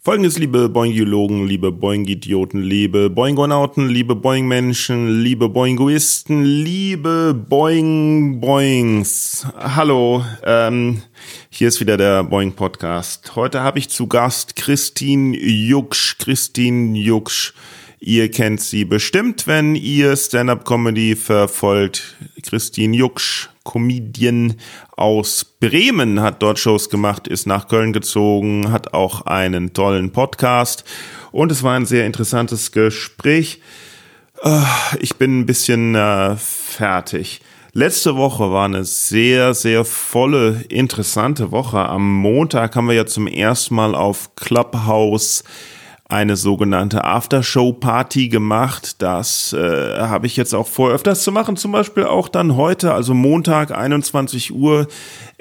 Folgendes, liebe Boingiologen, liebe Boing-Idioten, liebe Boingonauten, liebe Boing-Menschen, liebe Boingoisten, liebe Boing-Boings. Hallo, ähm, hier ist wieder der Boing-Podcast. Heute habe ich zu Gast Christine Jucksch. Christine Jucksch. Ihr kennt sie bestimmt, wenn ihr Stand-Up-Comedy verfolgt. Christine Jucksch, Comedian aus Bremen, hat dort Shows gemacht, ist nach Köln gezogen, hat auch einen tollen Podcast und es war ein sehr interessantes Gespräch. Äh, ich bin ein bisschen äh, fertig. Letzte Woche war eine sehr, sehr volle, interessante Woche. Am Montag haben wir ja zum ersten Mal auf Clubhouse eine sogenannte Aftershow-Party gemacht. Das äh, habe ich jetzt auch vor, öfters zu machen. Zum Beispiel auch dann heute, also Montag, 21 Uhr.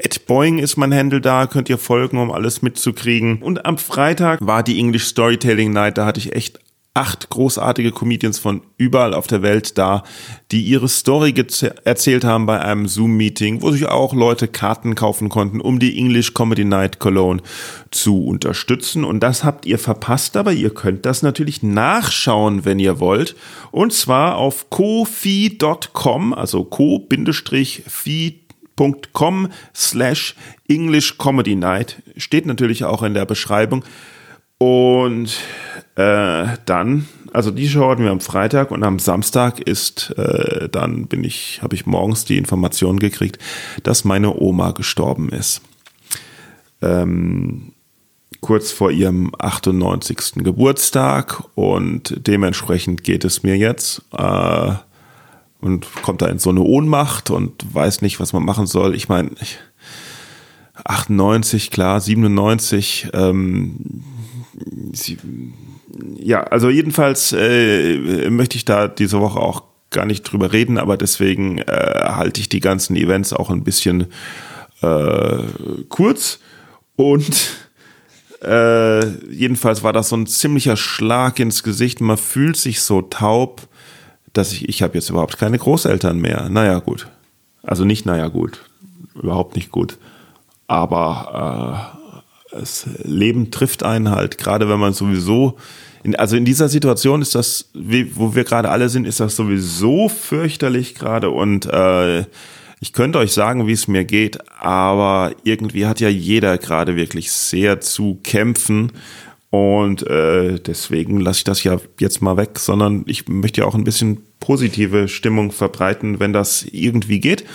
At Boeing ist mein Handle da, könnt ihr folgen, um alles mitzukriegen. Und am Freitag war die English Storytelling Night. Da hatte ich echt acht großartige Comedians von überall auf der Welt da, die ihre Story erzählt haben bei einem Zoom-Meeting, wo sich auch Leute Karten kaufen konnten, um die English Comedy Night Cologne zu unterstützen. Und das habt ihr verpasst, aber ihr könnt das natürlich nachschauen, wenn ihr wollt. Und zwar auf kofi.com, also co-fi.com slash English Comedy Night. Steht natürlich auch in der Beschreibung. Und äh, dann, also die Show hatten wir am Freitag und am Samstag ist, äh, dann bin ich, habe ich morgens die Information gekriegt, dass meine Oma gestorben ist. Ähm, kurz vor ihrem 98. Geburtstag und dementsprechend geht es mir jetzt äh, und kommt da in so eine Ohnmacht und weiß nicht, was man machen soll. Ich meine, 98, klar, 97, ähm, sie, ja, also jedenfalls äh, möchte ich da diese Woche auch gar nicht drüber reden, aber deswegen äh, halte ich die ganzen Events auch ein bisschen äh, kurz und äh, jedenfalls war das so ein ziemlicher Schlag ins Gesicht. Man fühlt sich so taub, dass ich, ich habe jetzt überhaupt keine Großeltern mehr. Naja, gut. Also nicht, naja, gut. Überhaupt nicht gut. Aber äh, das Leben trifft einen halt, gerade wenn man sowieso, in, also in dieser Situation ist das, wo wir gerade alle sind, ist das sowieso fürchterlich gerade und äh, ich könnte euch sagen, wie es mir geht, aber irgendwie hat ja jeder gerade wirklich sehr zu kämpfen und äh, deswegen lasse ich das ja jetzt mal weg, sondern ich möchte ja auch ein bisschen positive Stimmung verbreiten, wenn das irgendwie geht.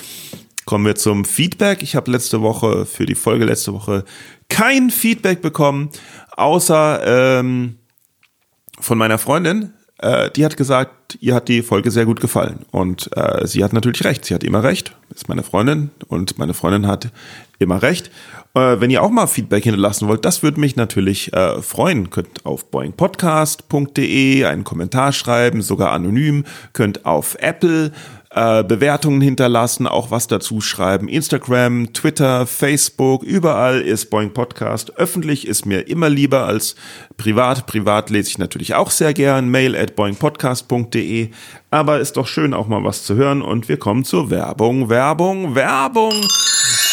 Kommen wir zum Feedback. Ich habe letzte Woche für die Folge letzte Woche kein Feedback bekommen, außer ähm, von meiner Freundin. Äh, die hat gesagt, ihr hat die Folge sehr gut gefallen. Und äh, sie hat natürlich recht. Sie hat immer recht. Ist meine Freundin und meine Freundin hat immer recht. Äh, wenn ihr auch mal Feedback hinterlassen wollt, das würde mich natürlich äh, freuen. Könnt auf boingpodcast.de einen Kommentar schreiben, sogar anonym. Könnt auf Apple äh, Bewertungen hinterlassen, auch was dazu schreiben. Instagram, Twitter, Facebook, überall ist Boing Podcast. Öffentlich ist mir immer lieber als privat. Privat lese ich natürlich auch sehr gern. Mail at boingpodcast.de. Aber ist doch schön, auch mal was zu hören. Und wir kommen zur Werbung, Werbung, Werbung.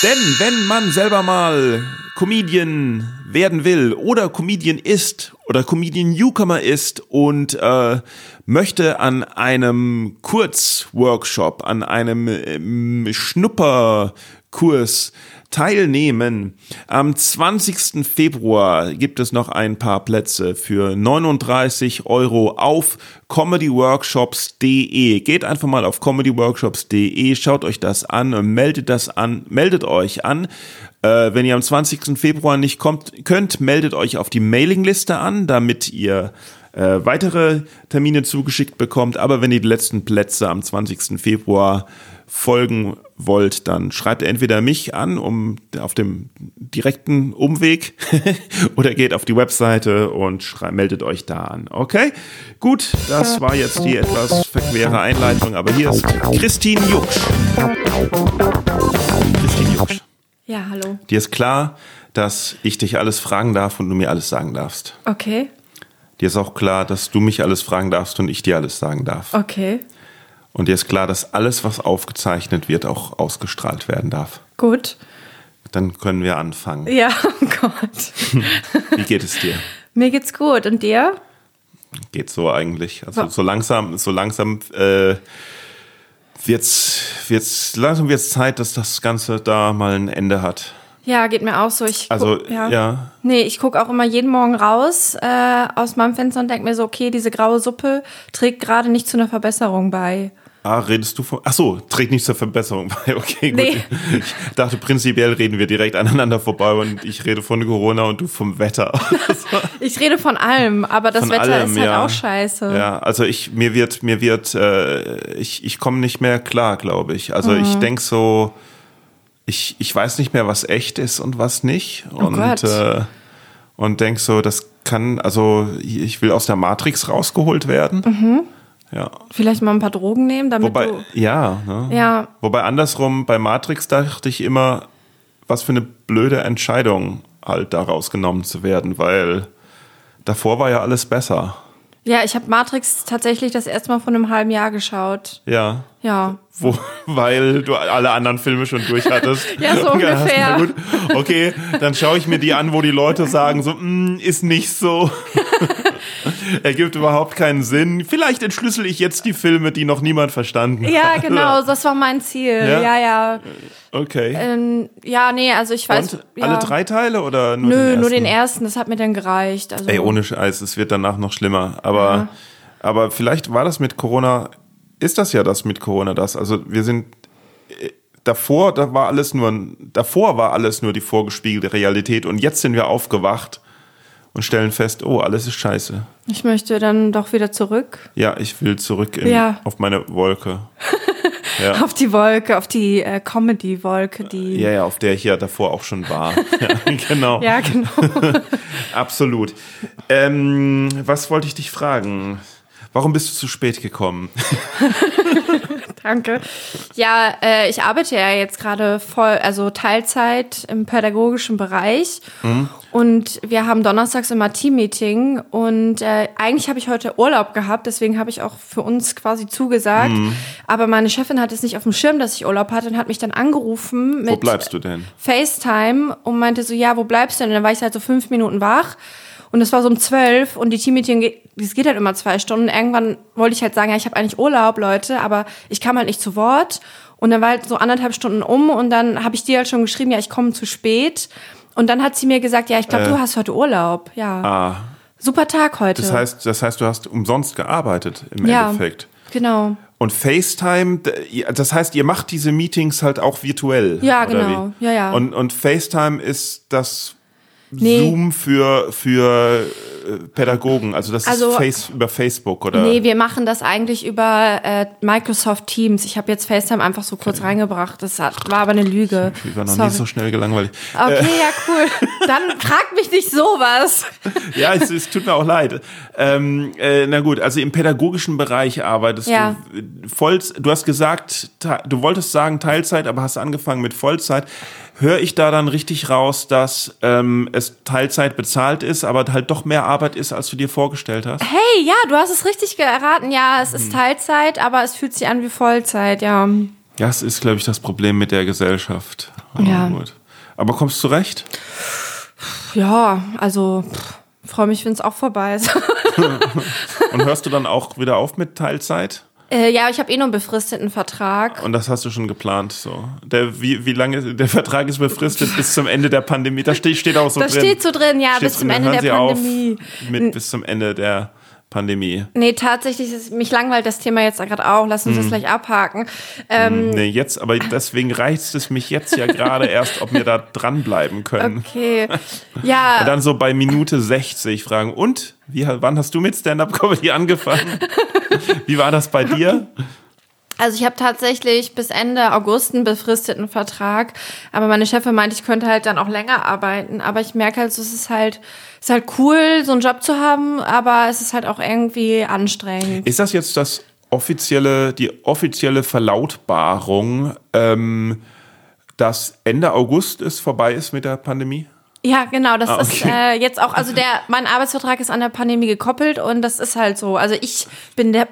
Denn wenn man selber mal Comedian werden will oder Comedian ist oder Comedian Newcomer ist und äh, möchte an einem Kurzworkshop, an einem ähm, Schnupperkurs teilnehmen. Am 20. Februar gibt es noch ein paar Plätze für 39 Euro auf comedyworkshops.de. Geht einfach mal auf comedyworkshops.de, schaut euch das an meldet das an, meldet euch an. Äh, wenn ihr am 20. Februar nicht kommt, könnt, meldet euch auf die Mailingliste an, damit ihr äh, weitere Termine zugeschickt bekommt. Aber wenn ihr die letzten Plätze am 20. Februar folgen wollt, dann schreibt entweder mich an, um auf dem direkten Umweg, oder geht auf die Webseite und meldet euch da an. Okay? Gut, das war jetzt die etwas verquere Einleitung, aber hier ist Christine Jucksch. Christine Jucksch. Ja, hallo. Dir ist klar, dass ich dich alles fragen darf und du mir alles sagen darfst. Okay. Dir ist auch klar, dass du mich alles fragen darfst und ich dir alles sagen darf. Okay. Und dir ist klar, dass alles, was aufgezeichnet wird, auch ausgestrahlt werden darf. Gut. Dann können wir anfangen. Ja, oh Gott. Wie geht es dir? Mir geht's gut. Und dir? Geht so eigentlich. Also so langsam, so langsam äh, wird's, wird's, langsam wird's Zeit, dass das Ganze da mal ein Ende hat. Ja, geht mir auch so. Ich guck, Also, ja. Nee, ich gucke auch immer jeden Morgen raus äh, aus meinem Fenster und denke mir so, okay, diese graue Suppe trägt gerade nicht zu einer Verbesserung bei. Ah, redest du von. Ach so, trägt nicht zur Verbesserung bei. Okay, gut. Nee. Ich dachte, prinzipiell reden wir direkt aneinander vorbei und ich rede von Corona und du vom Wetter. Ich rede von allem, aber das Von Wetter allem, ist halt ja. auch scheiße. Ja, also ich, mir wird, mir wird, äh, ich, ich komme nicht mehr klar, glaube ich. Also ich Mhm. denk so, ich, ich weiß nicht mehr, was echt ist und was nicht. und, Oh Gott. Äh, und denk so, das kann, also ich will aus der Matrix rausgeholt werden. Mhm. Ja. Vielleicht mal ein paar Drogen nehmen, damit Wobei, du. ja, ne? Ja. Wobei andersrum, bei Matrix dachte ich immer, was für eine blöde Entscheidung, halt da rausgenommen zu werden, weil davor war ja alles besser. Ja, ich habe Matrix tatsächlich das erste Mal vor einem halben Jahr geschaut. Ja. Ja. Wo, weil du alle anderen Filme schon durch hattest. Ja, so ungefähr. gut, okay, dann schaue ich mir die an, wo die Leute sagen, so, "Mm, ist nicht so. Ergibt überhaupt keinen Sinn. Vielleicht entschlüssel ich jetzt die Filme, die noch niemand verstanden Ja, hat. genau, das war mein Ziel. Ja? Ja, ja. Okay. Ähm, ja, nee, also ich weiß. Und ja. alle drei Teile oder nur Nö, den ersten? nur den ersten, das hat mir dann gereicht. Also, Ey, ohne Scheiß, es wird danach noch schlimmer. Aber, aber vielleicht war das mit Corona, ist das ja das mit Corona das. Also wir sind äh, davor, da war alles nur, davor war alles nur die vorgespiegelte Realität und jetzt sind wir aufgewacht und stellen fest, oh, alles ist scheiße. Ich möchte dann doch wieder zurück Ja, ich will zurück in, Ja. auf meine Wolke. Ja. auf die Wolke, auf die äh, Comedy-Wolke, die. ja, ja, auf der ich ja davor auch schon war. ja, genau. Ja, genau. Absolut. Ähm, was wollte ich dich fragen? Warum bist du zu spät gekommen? Danke. Ja, äh, ich arbeite ja jetzt gerade voll, also Teilzeit im pädagogischen Bereich. Und wir haben donnerstags immer Teammeeting. Und äh, eigentlich habe ich heute Urlaub gehabt, deswegen habe ich auch für uns quasi zugesagt. Aber meine Chefin hat es nicht auf dem Schirm, dass ich Urlaub hatte und hat mich dann angerufen mit Wo bleibst du denn? FaceTime und meinte so, ja, wo bleibst du denn? Und dann war ich halt so fünf Minuten wach. Und es war so um zwölf und die Teammeeting, das geht halt immer zwei Stunden. Irgendwann wollte ich halt sagen, ja, ich habe eigentlich Urlaub, Leute, aber ich kam halt nicht zu Wort. Und dann war halt so anderthalb Stunden um und dann habe ich dir halt schon geschrieben, ja, ich komme zu spät. Und dann hat sie mir gesagt, ja, ich glaube, du hast heute Urlaub. Ja, Äh. Ah, super Tag heute. das heißt, das heißt, du hast umsonst gearbeitet im ja, Endeffekt. genau. Und FaceTime, das heißt, ihr macht diese Meetings halt auch virtuell. Ja, genau. Wie? Ja, ja. Und, und FaceTime ist das Nee. Zoom für, für äh, Pädagogen, also das Also- ist Face, über Facebook oder? Nee, wir machen das eigentlich über äh, Microsoft Teams. Ich habe jetzt FaceTime einfach so kurz reingebracht. Das war aber eine Lüge. ich war noch Sorry. nie so schnell gelangweilt. Okay, ja, cool. Dann frag mich nicht sowas. Ja, es, es tut mir auch leid. Ähm, äh, na gut, also im pädagogischen Bereich arbeitest Ja. du voll. Du hast gesagt, du wolltest sagen Teilzeit, aber hast angefangen mit Vollzeit. Höre ich da dann richtig raus, dass ähm, es Teilzeit bezahlt ist, aber halt doch mehr Arbeit ist, als du dir vorgestellt hast? Hey, ja, du hast es richtig erraten. Ja, es Hm. ist Teilzeit, aber es fühlt sich an wie Vollzeit, ja. Es ist, glaube ich, das Problem mit der Gesellschaft. Aber Ja. gut. Aber kommst du zurecht? Ja, also freue mich, wenn es auch vorbei ist. Und hörst du dann auch wieder auf mit Teilzeit? Äh, ja, ich habe eh nur einen befristeten Vertrag. Und das hast du schon geplant, so. Der, wie, wie lange, der Vertrag ist befristet bis zum Ende der Pandemie. Da steht, steht auch so Da drin. steht so drin, ja, Steht bis zum drin, Ende hören der Sie auf Pandemie. Mit bis zum Ende der Pandemie. Nee, tatsächlich, ist, mich langweilt das Thema jetzt gerade auch. Lass uns das Hm. gleich abhaken. Ähm, Nee, jetzt, aber deswegen reizt es mich jetzt ja gerade erst, ob wir da dranbleiben können. okay. Ja. Und dann so bei Minute 60 fragen, und? Wie, wann hast du mit Stand-Up-Comedy angefangen? Wie war das bei dir? Also ich habe tatsächlich bis Ende August einen befristeten Vertrag, aber meine Chefin meinte, ich könnte halt dann auch länger arbeiten. Aber ich merke halt, so, es ist halt, es ist halt cool, so einen Job zu haben, aber es ist halt auch irgendwie anstrengend. Ist das jetzt das offizielle, die offizielle Verlautbarung, ähm, dass Ende August es vorbei ist mit der Pandemie? Ja, genau, das Ah, okay. ist äh, jetzt auch, also der, mein Arbeitsvertrag ist an der Pandemie gekoppelt und das ist halt so. Also ich bin der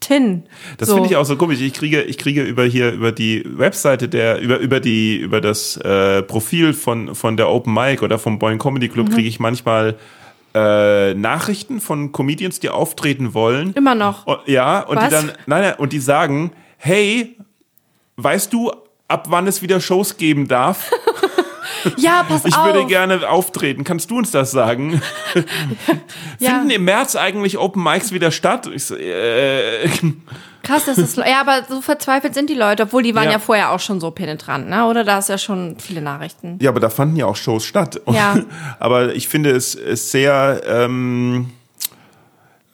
Pandemiebeauftragten. Das so. finde ich auch so komisch. Ich kriege, ich kriege über hier über die Webseite der über über die über das äh, Profil von von der Open Mic oder vom Boing Comedy Club Mhm. kriege ich manchmal äh, Nachrichten von Comedians, die auftreten wollen. Immer noch. Und, ja, und die Was? dann, nein, nein, und die sagen, hey, weißt du, ab wann es wieder Shows geben darf? Ja, pass Ich auf. würde gerne auftreten. Kannst du uns das sagen? Ja. Finden im März eigentlich Open Mics wieder statt? Ich so, äh, Krass, das ist, ja, aber so verzweifelt sind die Leute, obwohl die waren Ja. ja, vorher auch schon so penetrant, ne? Oder da ist ja schon viele Nachrichten. ja, aber da fanden ja auch Shows statt. Ja. aber ich finde es ist sehr ähm,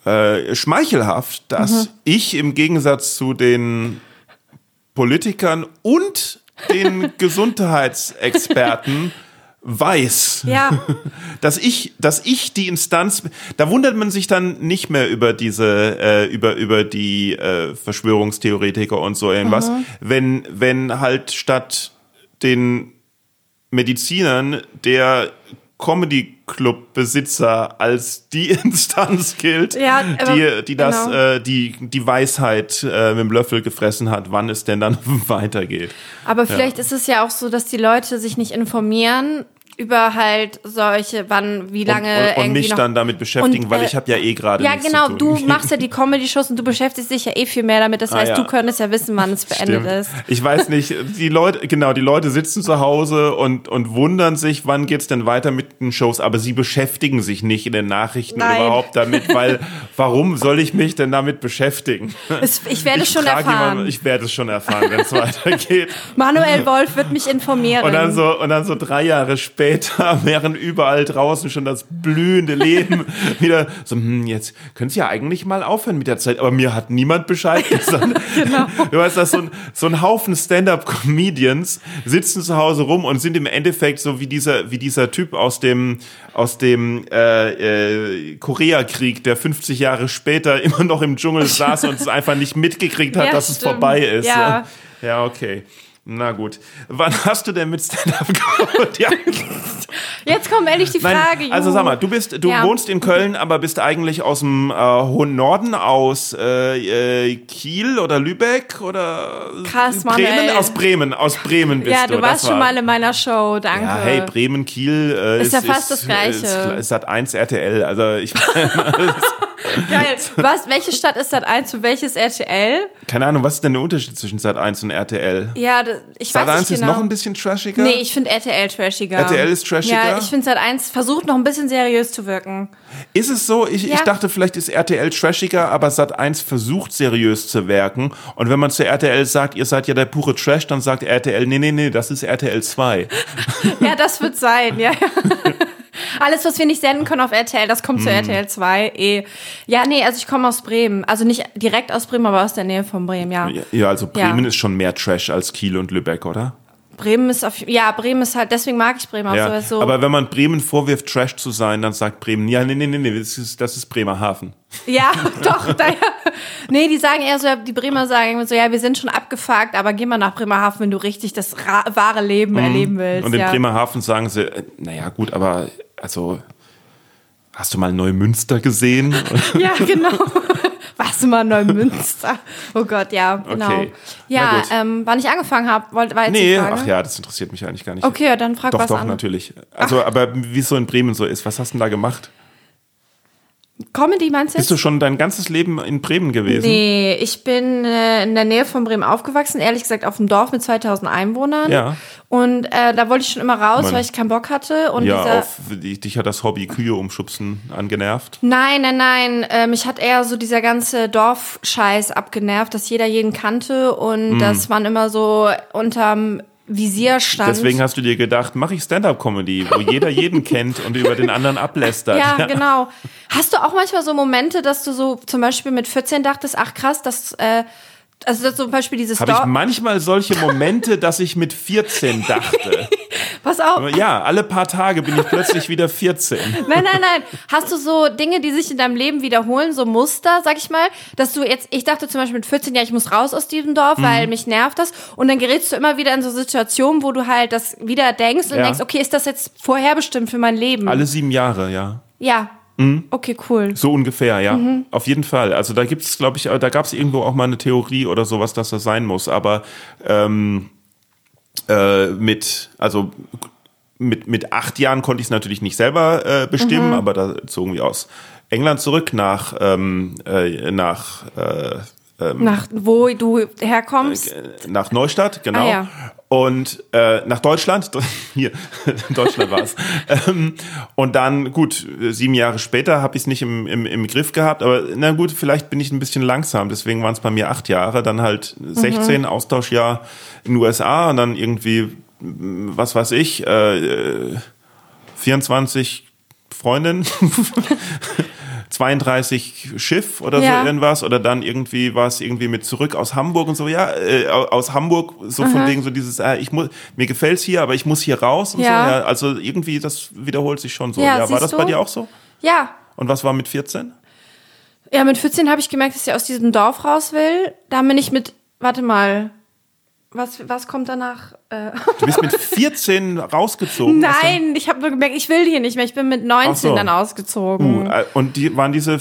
äh, schmeichelhaft, dass Mhm. ich im Gegensatz zu den Politikern und den Gesundheitsexperten weiß, Ja, dass ich, dass ich die Instanz, da wundert man sich dann nicht mehr über diese, äh, über über die äh, Verschwörungstheoretiker und so irgendwas, wenn wenn halt statt den Medizinern der Comedy Club Besitzer als die Instanz gilt, Ja, die die das genau. äh, die die Weisheit äh, mit dem Löffel gefressen hat, wann es denn dann weitergeht. aber vielleicht ist es ja auch so, dass die Leute sich nicht informieren über halt solche, wann, wie lange und, und, und mich noch dann damit beschäftigen, Und, weil äh, ich habe ja eh gerade Ja, genau, du machst ja die Comedy-Shows und du beschäftigst dich ja eh viel mehr damit. Das Ah, heißt, ja. du könntest ja wissen, wann es beendet Stimmt. ist. Ich weiß nicht, die Leute, genau, die Leute sitzen zu Hause und, und wundern sich, wann geht's denn weiter mit den Shows, aber sie beschäftigen sich nicht in den Nachrichten Nein. überhaupt damit, weil warum soll ich mich denn damit beschäftigen? Es, ich werde es schon erfahren. Jemanden, ich werde es schon erfahren, wenn es weitergeht. Manuel Wolf wird mich informieren. Und dann so, und dann so drei Jahre später, während überall draußen schon das blühende Leben wieder so, hm, jetzt könnt ihr ja eigentlich mal aufhören mit der Zeit, aber mir hat niemand Bescheid gesagt. genau. Du weißt, dass so ein, so ein Haufen Stand-up-Comedians sitzen zu Hause rum und sind im Endeffekt so wie dieser, wie dieser Typ aus dem, aus dem äh, äh, Koreakrieg, der 50 Jahre später immer noch im Dschungel saß und es einfach nicht mitgekriegt hat, Ja, dass es stimmt. vorbei ist. Ja. Ja, okay. Na gut. Wann hast du denn mit Stand-up? Ja. Jetzt kommt endlich die Nein, Frage. also Juhu. sag mal, du bist, du Ja. wohnst in Köln, aber bist eigentlich aus dem äh, hohen Norden, aus äh, äh, Kiel oder Lübeck oder Krass, Bremen? Manuel. Aus Bremen, aus Bremen bist Ja, du. du warst das schon war- mal in meiner Show, danke. Ja, hey, Bremen, Kiel äh, Ist ja fast das Gleiche. Ist, ist Sat 1 RTL. Also ich Geil. Was, welche Stadt ist das eins und welches RTL? keine Ahnung, was ist denn der Unterschied zwischen Sat 1 und RTL? Ja, das, ich Sat weiß 1 nicht ist genau. noch ein bisschen trashiger. Nee, ich finde RTL trashiger. RTL ist trashiger? Ja, ich finde Sat 1 versucht noch ein bisschen seriös zu wirken. Ist es so? Ich, ich Ja. dachte, vielleicht ist RTL trashiger, aber Sat1 versucht seriös zu wirken. Und wenn man zu RTL sagt, ihr seid ja der pure Trash, dann sagt RTL, nee, nee, nee, das ist RTL 2. Ja, das wird sein, ja. ja. Alles, was wir nicht senden können auf RTL, das kommt zu Hm. RTL 2. Eh. Ja, nee, also ich komme aus Bremen. Also nicht direkt aus Bremen, aber aus der Nähe von Bremen, ja. Ja, also Bremen Ja. ist schon mehr Trash als Kiel und Lübeck, oder? Bremen ist auf, ja, Bremen ist halt, deswegen mag ich Bremen auch Ja. so. Aber wenn man Bremen vorwirft, Trash zu sein, dann sagt Bremen, ja, nee, nee, nee, nee, das ist, das ist Bremerhaven. Ja, doch, da. Nee, die sagen eher so, die Bremer sagen immer so, ja, wir sind schon abgefuckt, aber geh mal nach Bremerhaven, wenn du richtig das wahre Leben erleben willst. Mhm. Und in ja. Bremerhaven sagen sie, äh, naja, gut, aber, also, hast du mal Neumünster gesehen? Ja, genau. Warst du mal Neumünster? Oh Gott, ja, genau. Okay. Ja, ähm, wann ich angefangen habe, war jetzt nee, ach ja, das interessiert mich eigentlich gar nicht. Okay, dann frag Doch, was doch, an. natürlich. Also, aber wie es so in Bremen so ist, was hast du denn da gemacht? Comedy meinst du Bist du schon dein ganzes Leben in Bremen gewesen? Nee, ich bin äh, in der Nähe von Bremen aufgewachsen, ehrlich gesagt auf dem Dorf mit 2000 Einwohnern. Ja. Und äh, da wollte ich schon immer raus, Mann. weil ich keinen Bock hatte. Und Ja, auf, dich hat das Hobby Kühe umschubsen angenervt. Nein, nein, nein. Äh, mich hat eher so dieser ganze Dorfscheiß abgenervt, dass jeder jeden kannte und dass man immer so unterm Visier stand. Deswegen hast du dir gedacht, mache ich Stand-up-Comedy, wo jeder jeden kennt und über den anderen ablästert. ja, genau. Hast du auch manchmal so Momente, dass du so zum Beispiel mit 14 dachtest, ach krass, das, äh, also das zum Beispiel dieses Habe ich manchmal solche Momente, dass ich mit 14 dachte. Pass auf. Ja, alle paar Tage bin ich plötzlich wieder 14. Nein, nein, nein. Hast du so Dinge, die sich in deinem Leben wiederholen, so Muster, sag ich mal, dass du jetzt, ich dachte zum Beispiel mit 14, ja, ich muss raus aus diesem Dorf, Mhm. weil mich nervt das. Und dann gerätst du immer wieder in so Situationen, wo du halt das wieder denkst und Ja. denkst, okay, ist das jetzt vorherbestimmt für mein Leben? Alle sieben Jahre, ja. Ja. Mhm. Okay, cool. So ungefähr, ja. Mhm. Auf jeden Fall. Also da gibt es, glaube ich, da gab es irgendwo auch mal eine Theorie oder sowas, dass das sein muss. Aber ähm, äh, mit, also mit, mit acht Jahren konnte ich es natürlich nicht selber äh, bestimmen, Mhm. aber da zogen wir aus England zurück nach, ähm, äh, nach, äh, Nach wo du herkommst. nach Neustadt, genau. Ah, ja. Und äh, nach Deutschland, hier, in Deutschland war es. ähm, und dann, gut, sieben Jahre später habe ich es nicht im, im, im Griff gehabt, aber na gut, vielleicht bin ich ein bisschen langsam, deswegen waren es bei mir acht Jahre, dann halt 16, Austauschjahr in den USA und dann irgendwie, was weiß ich, äh, 24 Freundin. 32 Schiff oder Ja. so irgendwas oder dann irgendwie war es irgendwie mit zurück aus Hamburg und so ja äh, au- aus Hamburg so von wegen so dieses äh, ich muss mir gefällt's hier aber ich muss hier raus und Ja. so ja also irgendwie das wiederholt sich schon so Ja, ja, war das du? bei dir auch so Ja. und was war mit 14 Ja, mit 14 habe ich gemerkt, dass ich aus diesem Dorf raus will. Da bin ich mit, warte mal, was, was kommt danach? Äh, du bist mit 14 rausgezogen Nein, ich habe nur gemerkt, ich will hier nicht mehr. Ich bin mit 19 Ach so. dann ausgezogen. Äh, und die waren diese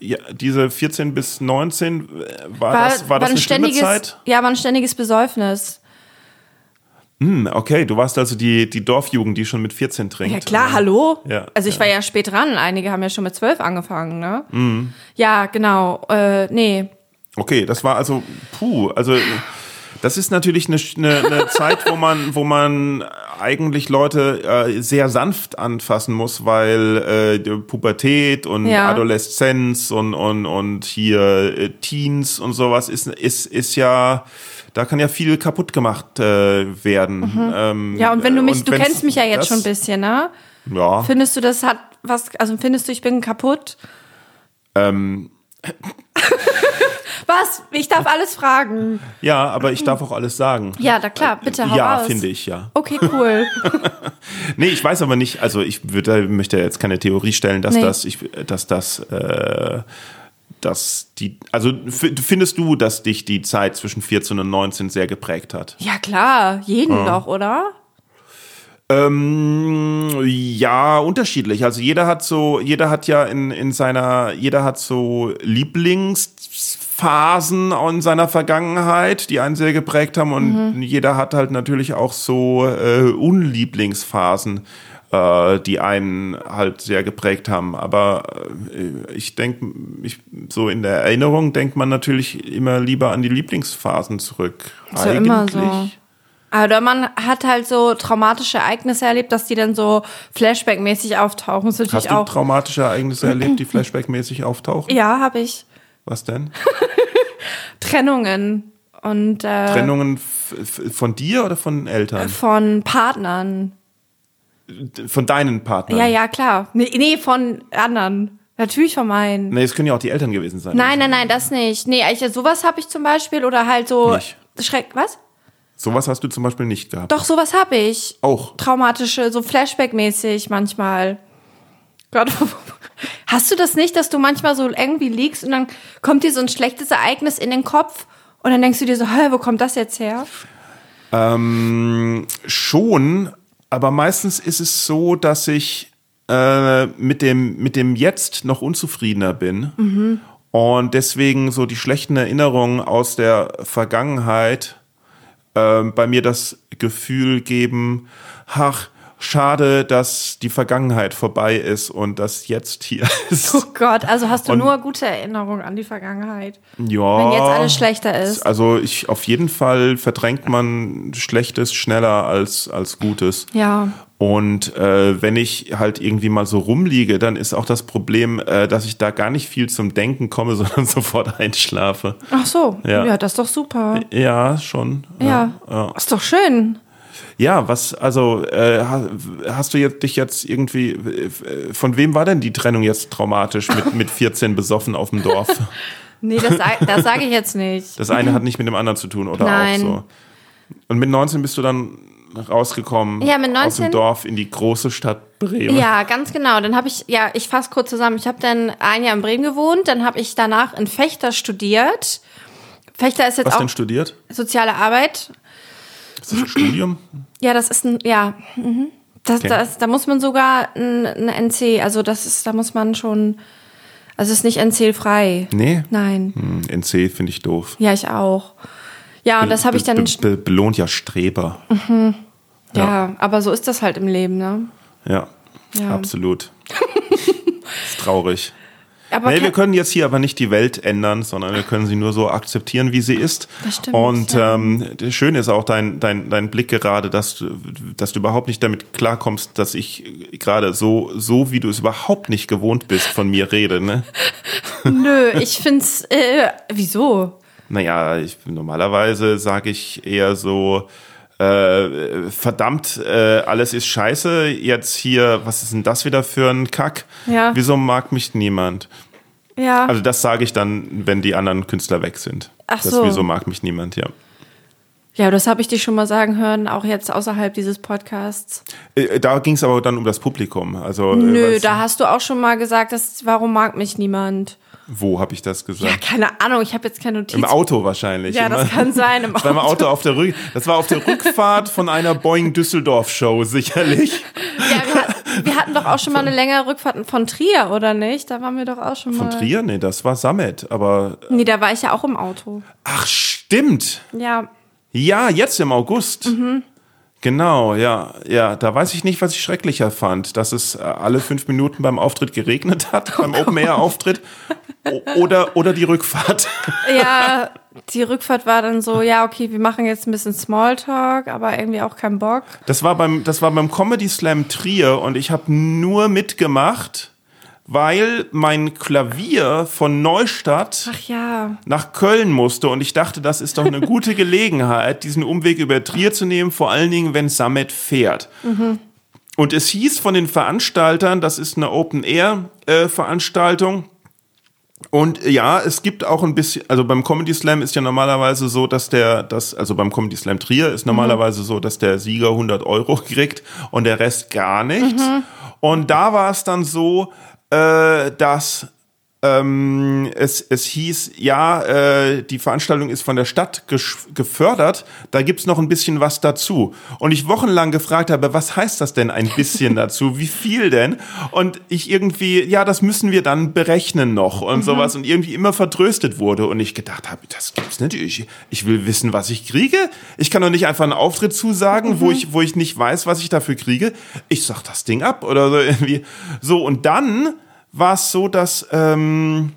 ja, diese 14 bis 19 äh, war, das war das ein eine ständiges, Zeit Ja, war ein ständiges Besäufnis. hm, okay du warst also die die Dorfjugend die schon mit 14 trinkt Ja klar, hallo. Ja, also ich ja. war ja spät dran. Einige haben ja schon mit 12 angefangen, ne? Mhm. Ja, genau. Äh, nee. Okay, das war also, puh, also das ist natürlich eine, eine, eine Zeit, wo man, wo man eigentlich Leute äh, sehr sanft anfassen muss, weil äh, Pubertät und Ja. Adoleszenz und, und, und hier äh, Teens und sowas ist, ist, ist ja, da kann ja viel kaputt gemacht äh, werden. Ähm, Mhm. Ja, und wenn du mich, du kennst mich ja jetzt das- schon ein bisschen, ne? Ja. Findest du, das hat was, also findest du, ich bin kaputt? Ähm, Was? Ich darf alles fragen. ja, aber ich darf auch alles sagen. Ja, na klar, bitte hau Ja, finde ich, ja. Okay, cool. Nee, ich weiß aber nicht, also ich würde, möchte jetzt keine Theorie stellen, dass Nee. das, ich, dass das, äh, dass die, also findest du, dass dich die Zeit zwischen 14 und 19 sehr geprägt hat? ja, klar, jeden doch, oder? Ähm, ja, unterschiedlich. Also jeder hat so, jeder hat ja in, in seiner, jeder hat so Lieblingsphasen in seiner Vergangenheit, die einen sehr geprägt haben und jeder hat halt natürlich auch so äh, Unlieblingsphasen, äh, die einen halt sehr geprägt haben. Aber äh, ich denke, ich, so in der Erinnerung denkt man natürlich immer lieber an die Lieblingsphasen zurück. Ist ja immer so. Oder man hat halt so traumatische Ereignisse erlebt, dass die dann so Flashback-mäßig auftauchen. Hast du auch. traumatische Ereignisse erlebt, die flashbackmäßig auftauchen? Ja, habe ich. Was denn? Trennungen und äh, Trennungen von dir oder von Eltern? von Partnern. Von deinen Partnern? Ja, ja, klar. Nee, nee, von anderen. Natürlich von meinen. Nee, es können ja auch die Eltern gewesen sein. Nein, nein, nein, das nicht. Nee, ich, sowas habe ich zum Beispiel oder halt so Nicht. Schreck. Was? Sowas hast du zum Beispiel nicht gehabt. Doch, sowas habe ich. Auch. Traumatische, so Flashback-mäßig manchmal. Gott, hast du das nicht, dass du manchmal so irgendwie liegst und dann kommt dir so ein schlechtes Ereignis in den Kopf und dann denkst du dir so, hä, wo kommt das jetzt her? Ähm, schon, aber meistens ist es so, dass ich äh, mit, dem, mit dem Jetzt noch unzufriedener bin. Und deswegen so die schlechten Erinnerungen aus der Vergangenheit äh, bei mir das Gefühl geben, ach, schade, dass die Vergangenheit vorbei ist und das jetzt hier ist. Oh Gott, also hast du Und- nur gute Erinnerungen an die Vergangenheit. Ja. Wenn jetzt alles schlechter ist. Also ich auf jeden Fall verdrängt man Schlechtes schneller als als Gutes. Ja. Und äh, wenn ich halt irgendwie mal so rumliege, dann ist auch das Problem, äh, dass ich da gar nicht viel zum Denken komme, sondern sofort einschlafe. Ach so, Ja. ja, das ist doch super. Ja, schon. Ja, ja. ist doch schön. Ja, was, also äh, hast du jetzt, dich jetzt irgendwie, von wem war denn die Trennung jetzt traumatisch mit, mit 14 besoffen auf dem Dorf? Nee, das, das sage ich jetzt nicht. Das eine hat nicht mit dem anderen zu tun, oder Nein. auch so. Und mit 19 bist du dann rausgekommen Ja, mit aus dem 19 Dorf in die große Stadt Bremen. Ja, ganz genau. Dann habe ich, ja, ich fasse kurz zusammen. Ich habe dann ein Jahr in Bremen gewohnt, dann habe ich danach in Fechter studiert. Fechter ist jetzt Was auch denn studiert? soziale Arbeit. Ist das ein Studium? Ja, das ist ein, ja, mhm. das, Okay. das, da muss man sogar ein, ein NC, also das ist, da muss man schon, also es ist nicht NC-frei. Nee. Nein. Hm, NC finde ich doof. Ja, ich auch. Ja, und das habe ich dann, Be be belohnt ja Streber. ja, aber so ist das halt im Leben, ne? Ja, Ja. absolut. ist traurig. Aber Nee, wir können jetzt hier aber nicht die Welt ändern, sondern wir können sie nur so akzeptieren, wie sie ist. Das stimmt, Und ja. ähm, das Schöne ist auch dein, dein, dein Blick gerade, dass du, dass du überhaupt nicht damit klarkommst, dass ich gerade so, so wie du es überhaupt nicht gewohnt bist, von mir rede. Ne? nö, ich find's, äh, wieso? Naja, ich, normalerweise sage ich eher so, äh, verdammt, äh, alles ist scheiße, jetzt hier, was ist denn das wieder für ein Kack? Ja. Wieso mag mich niemand? Ja. Also das sage ich dann, wenn die anderen Künstler weg sind. Ach das so. Wieso mag mich niemand, ja. Ja, das habe ich dich schon mal sagen hören, auch jetzt außerhalb dieses Podcasts. Äh, Da ging es aber dann um das Publikum. Also äh, Nö, da hast du auch schon mal gesagt, dass, warum mag mich niemand? Wo habe ich das Ja, gesagt? keine Ahnung, ich habe jetzt keine Notiz. Im Auto wahrscheinlich. Ja, das Immer- kann sein, im Das war Auto. Auto auf der Rück Das war auf der Rückfahrt von einer Boeing Düsseldorf Show sicherlich. Ja, wir, hat- wir hatten doch auch schon mal eine längere Rückfahrt von Trier, oder nicht? Da waren wir doch auch schon Von mal. Trier? Nee, das war Samet. Aber Nee, da war ich ja auch im Auto. ach stimmt. Ja. Ja, jetzt im August. Mhm. Genau, ja, ja. Da weiß ich nicht, was ich schrecklicher fand, dass es äh, alle fünf Minuten beim Auftritt geregnet hat, beim Open Air Auftritt, oder oder die Rückfahrt. Ja, die Rückfahrt war dann so, ja, okay, wir machen jetzt ein bisschen Smalltalk, aber irgendwie auch keinen Bock. Das war beim das war beim Comedy Slam Trier und ich habe nur mitgemacht, weil mein Klavier von Neustadt ja. nach Köln musste und ich dachte, das ist doch eine gute Gelegenheit, diesen Umweg über Trier zu nehmen, vor allen Dingen, wenn Samet fährt. Und es hieß von den Veranstaltern, das ist eine Open-Air-Veranstaltung. Und ja, es gibt auch ein bisschen, also beim Comedy Slam ist ja normalerweise so, dass der, das, also beim Comedy Slam Trier ist normalerweise so, dass der Sieger 100 Euro kriegt und der Rest gar nichts. Und da war es dann so, äh, dass ähm, es, es hieß, ja, äh, die Veranstaltung ist von der Stadt gefördert, da gibt's noch ein bisschen was dazu. Und ich wochenlang gefragt habe, was heißt das denn ein bisschen dazu? Wie viel denn? Und ich irgendwie, ja, das müssen wir dann berechnen noch und sowas und irgendwie immer vertröstet wurde. Und ich gedacht habe, das gibt's nicht. Ich, ich will wissen, was ich kriege. Ich kann doch nicht einfach einen Auftritt zusagen, wo, ich, wo ich nicht weiß, was ich dafür kriege. Ich sag das Ding ab oder so irgendwie. So, und dann war es so, dass ähm,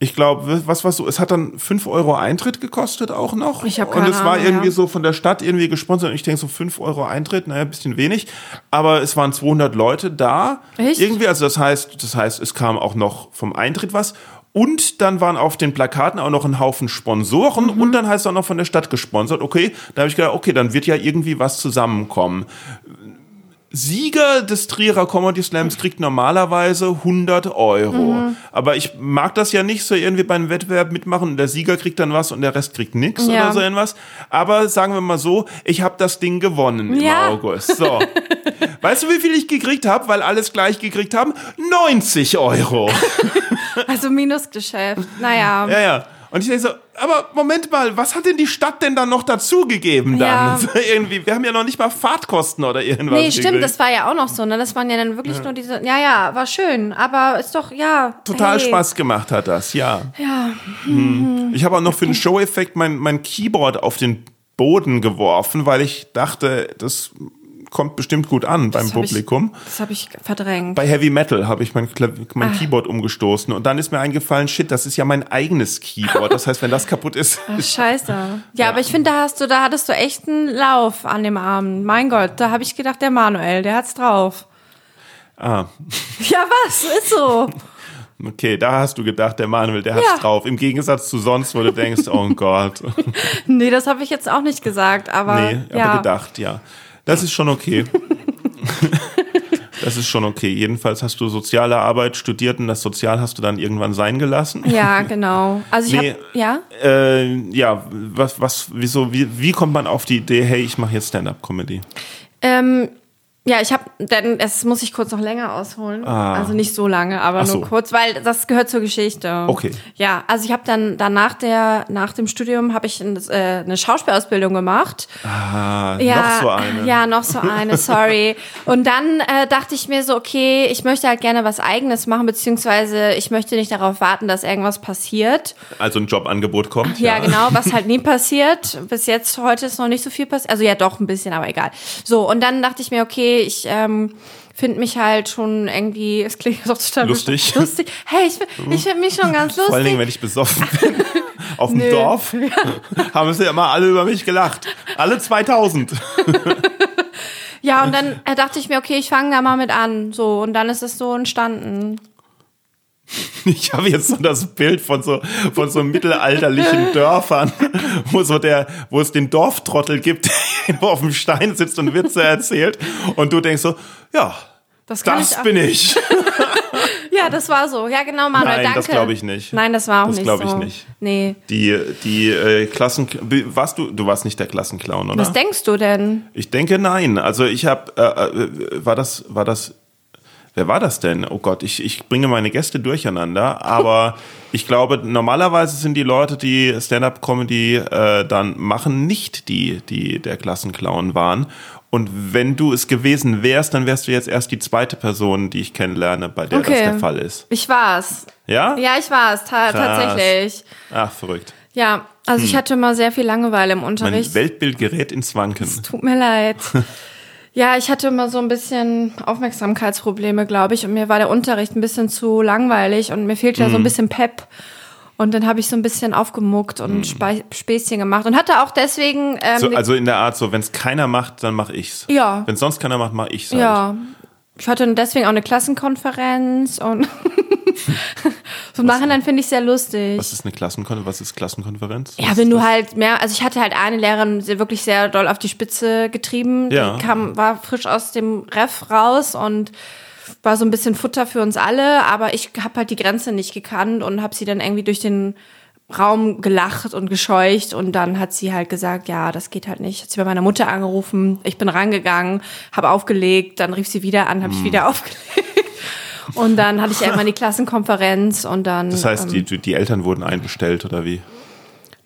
ich glaube, was war so? Es hat dann 5 Euro Eintritt gekostet auch noch. Ich hab Und keine es war Ahnung, irgendwie ja. so von der Stadt irgendwie gesponsert. Und ich denke so 5 Euro Eintritt, naja, ein bisschen wenig. Aber es waren 200 Leute da. Echt? Irgendwie, also das heißt, das heißt, es kam auch noch vom Eintritt was. Und dann waren auf den Plakaten auch noch ein Haufen Sponsoren Mhm. und dann heißt es auch noch von der Stadt gesponsert. Okay, da habe ich gedacht, okay, dann wird ja irgendwie was zusammenkommen. Sieger des Trierer Comedy Slams kriegt normalerweise 100 Euro. Aber ich mag das ja nicht so irgendwie beim Wettbewerb mitmachen und der Sieger kriegt dann was und der Rest kriegt nichts Ja. oder so irgendwas. Aber sagen wir mal so, ich habe das Ding gewonnen Ja. im August. So. weißt du, wie viel ich gekriegt habe, weil alles gleich gekriegt haben? 90 Euro. Also Minusgeschäft. Naja. ja, ja. Und ich denke so, aber Moment mal, was hat denn die Stadt denn dann noch dazugegeben dann? Ja. So irgendwie, wir haben ja noch nicht mal Fahrtkosten oder irgendwas. Nee, stimmt, gekriegt. das war ja auch noch so, ne? Das waren ja dann wirklich nur diese. Ja, ja, war schön, aber ist doch, ja. Total hey. Spaß gemacht hat das, ja. Ja. Ich habe auch noch für den Show-Effekt mein, mein Keyboard auf den Boden geworfen, weil ich dachte, das kommt bestimmt gut an beim Das ich- Publikum. Das habe ich verdrängt. Bei Heavy Metal habe ich mein, mein Ah. Keyboard umgestoßen und dann ist mir eingefallen, shit, das ist ja mein eigenes Keyboard. Das heißt, wenn das kaputt ist, Ach, scheiße. Ja, aber ich finde, da hast du, da hattest du echt einen Lauf an dem Abend. Mein Gott, da habe ich gedacht, der Manuel, der hat's drauf. ah, Ja, was? Ist so. Okay, da hast du gedacht, der Manuel, der hat's Ja. drauf. Im Gegensatz zu sonst, wo du denkst, oh Gott. Nee, das habe ich jetzt auch nicht gesagt, aber Nee, ja. aber gedacht, ja. Das ist schon okay. das ist schon okay. Jedenfalls hast du soziale Arbeit studiert und das Sozial hast du dann irgendwann sein gelassen. Ja, genau. Also ich Nee. habe ja. Äh, ja, was, was, wieso, wie, wie kommt man auf die Idee, hey, ich mache jetzt Stand-up-Comedy? Ähm, ja, ich habe, dann, das muss ich kurz noch länger ausholen. Ah. Also nicht so lange, aber Ach nur so. kurz, weil das gehört zur Geschichte. Okay. Ja, also ich habe dann, dann nach, der, nach dem Studium habe ich ein, äh, eine Schauspielausbildung gemacht. Ah, Ja, noch so eine. Ja, noch so eine, sorry. Und dann äh, dachte ich mir so, okay, ich möchte halt gerne was Eigenes machen, beziehungsweise ich möchte nicht darauf warten, dass irgendwas passiert. Also ein Jobangebot kommt. Ja, genau, was halt nie passiert. Bis jetzt, heute ist noch nicht so viel passiert. Also ja, doch ein bisschen, aber egal. So, und dann dachte ich mir, okay, ich ähm, finde mich halt schon irgendwie, es klingt doch total Lustig. lustig. Hey, ich, ich finde mich schon ganz lustig. Vor allen Dingen, wenn ich besoffen bin. Auf dem Nö. Dorf haben sie immer alle über mich gelacht. Alle 2000. ja, und dann äh, dachte ich mir, okay, ich fange da mal mit an. So, und dann ist es so entstanden. Ich habe jetzt so das Bild von so, von so mittelalterlichen Dörfern, wo so der, wo es den Dorftrottel gibt, der auf dem Stein sitzt und Witze erzählt. Und du denkst so, ja, Das das ich bin ich. Ja, das war so. Ja, genau, Manuel, Nein, danke. das glaube ich nicht. Nein, das war auch Das nicht glaube ich so. nicht. Nee. Die, die äh, Klassen, warst du, du warst nicht der Klassenclown, oder? Was denkst du denn? Ich denke nein. Also ich habe, äh, äh, war das, war das, wer war das denn? Oh Gott, ich, ich bringe meine Gäste durcheinander, aber ich glaube, normalerweise sind die Leute, die Stand-up-Comedy äh, dann machen, nicht die, die der Klassenclown waren. Und wenn du es gewesen wärst, dann wärst du jetzt erst die zweite Person, die ich kennenlerne, bei der das Okay. der Fall ist. Ich war's. Ja? Ja, ich war's, ta Krass. tatsächlich. Ach, verrückt. Ja, also ich hatte immer sehr viel Langeweile im Mein Unterricht. Weltbild gerät ins Wanken. Tut mir leid. Ja, ich hatte immer so ein bisschen Aufmerksamkeitsprobleme, glaube ich. Und mir war der Unterricht ein bisschen zu langweilig und mir fehlte ja Mhm. so ein bisschen Pep. Und dann habe ich so ein bisschen aufgemuckt und Spe Späßchen gemacht und hatte auch deswegen. Ähm, Mhm. So, also in der Art so, wenn es keiner macht, dann mache ich's. Ja. Wenn sonst keiner macht, mache ich's halt. ja, ich hatte deswegen auch eine Klassenkonferenz und so im Nachhinein finde ich sehr lustig. Was ist eine Klassenkon was ist Klassenkonferenz? Ja, wenn du halt mehr, also ich hatte halt eine Lehrerin wirklich sehr doll auf die Spitze getrieben. Ja. Die kam, war frisch aus dem Ref raus und war so ein bisschen Futter für uns alle, aber ich habe halt die Grenze nicht gekannt und habe sie dann irgendwie durch den Raum gelacht und gescheucht und dann hat sie halt gesagt, ja, das geht halt nicht. Hat sie bei meiner Mutter angerufen, ich bin rangegangen, habe aufgelegt, dann rief sie wieder an, habe Hm. ich wieder aufgelegt. Und dann hatte ich irgendwann die Klassenkonferenz und dann Das heißt, ähm, die, die die Eltern wurden einbestellt oder wie?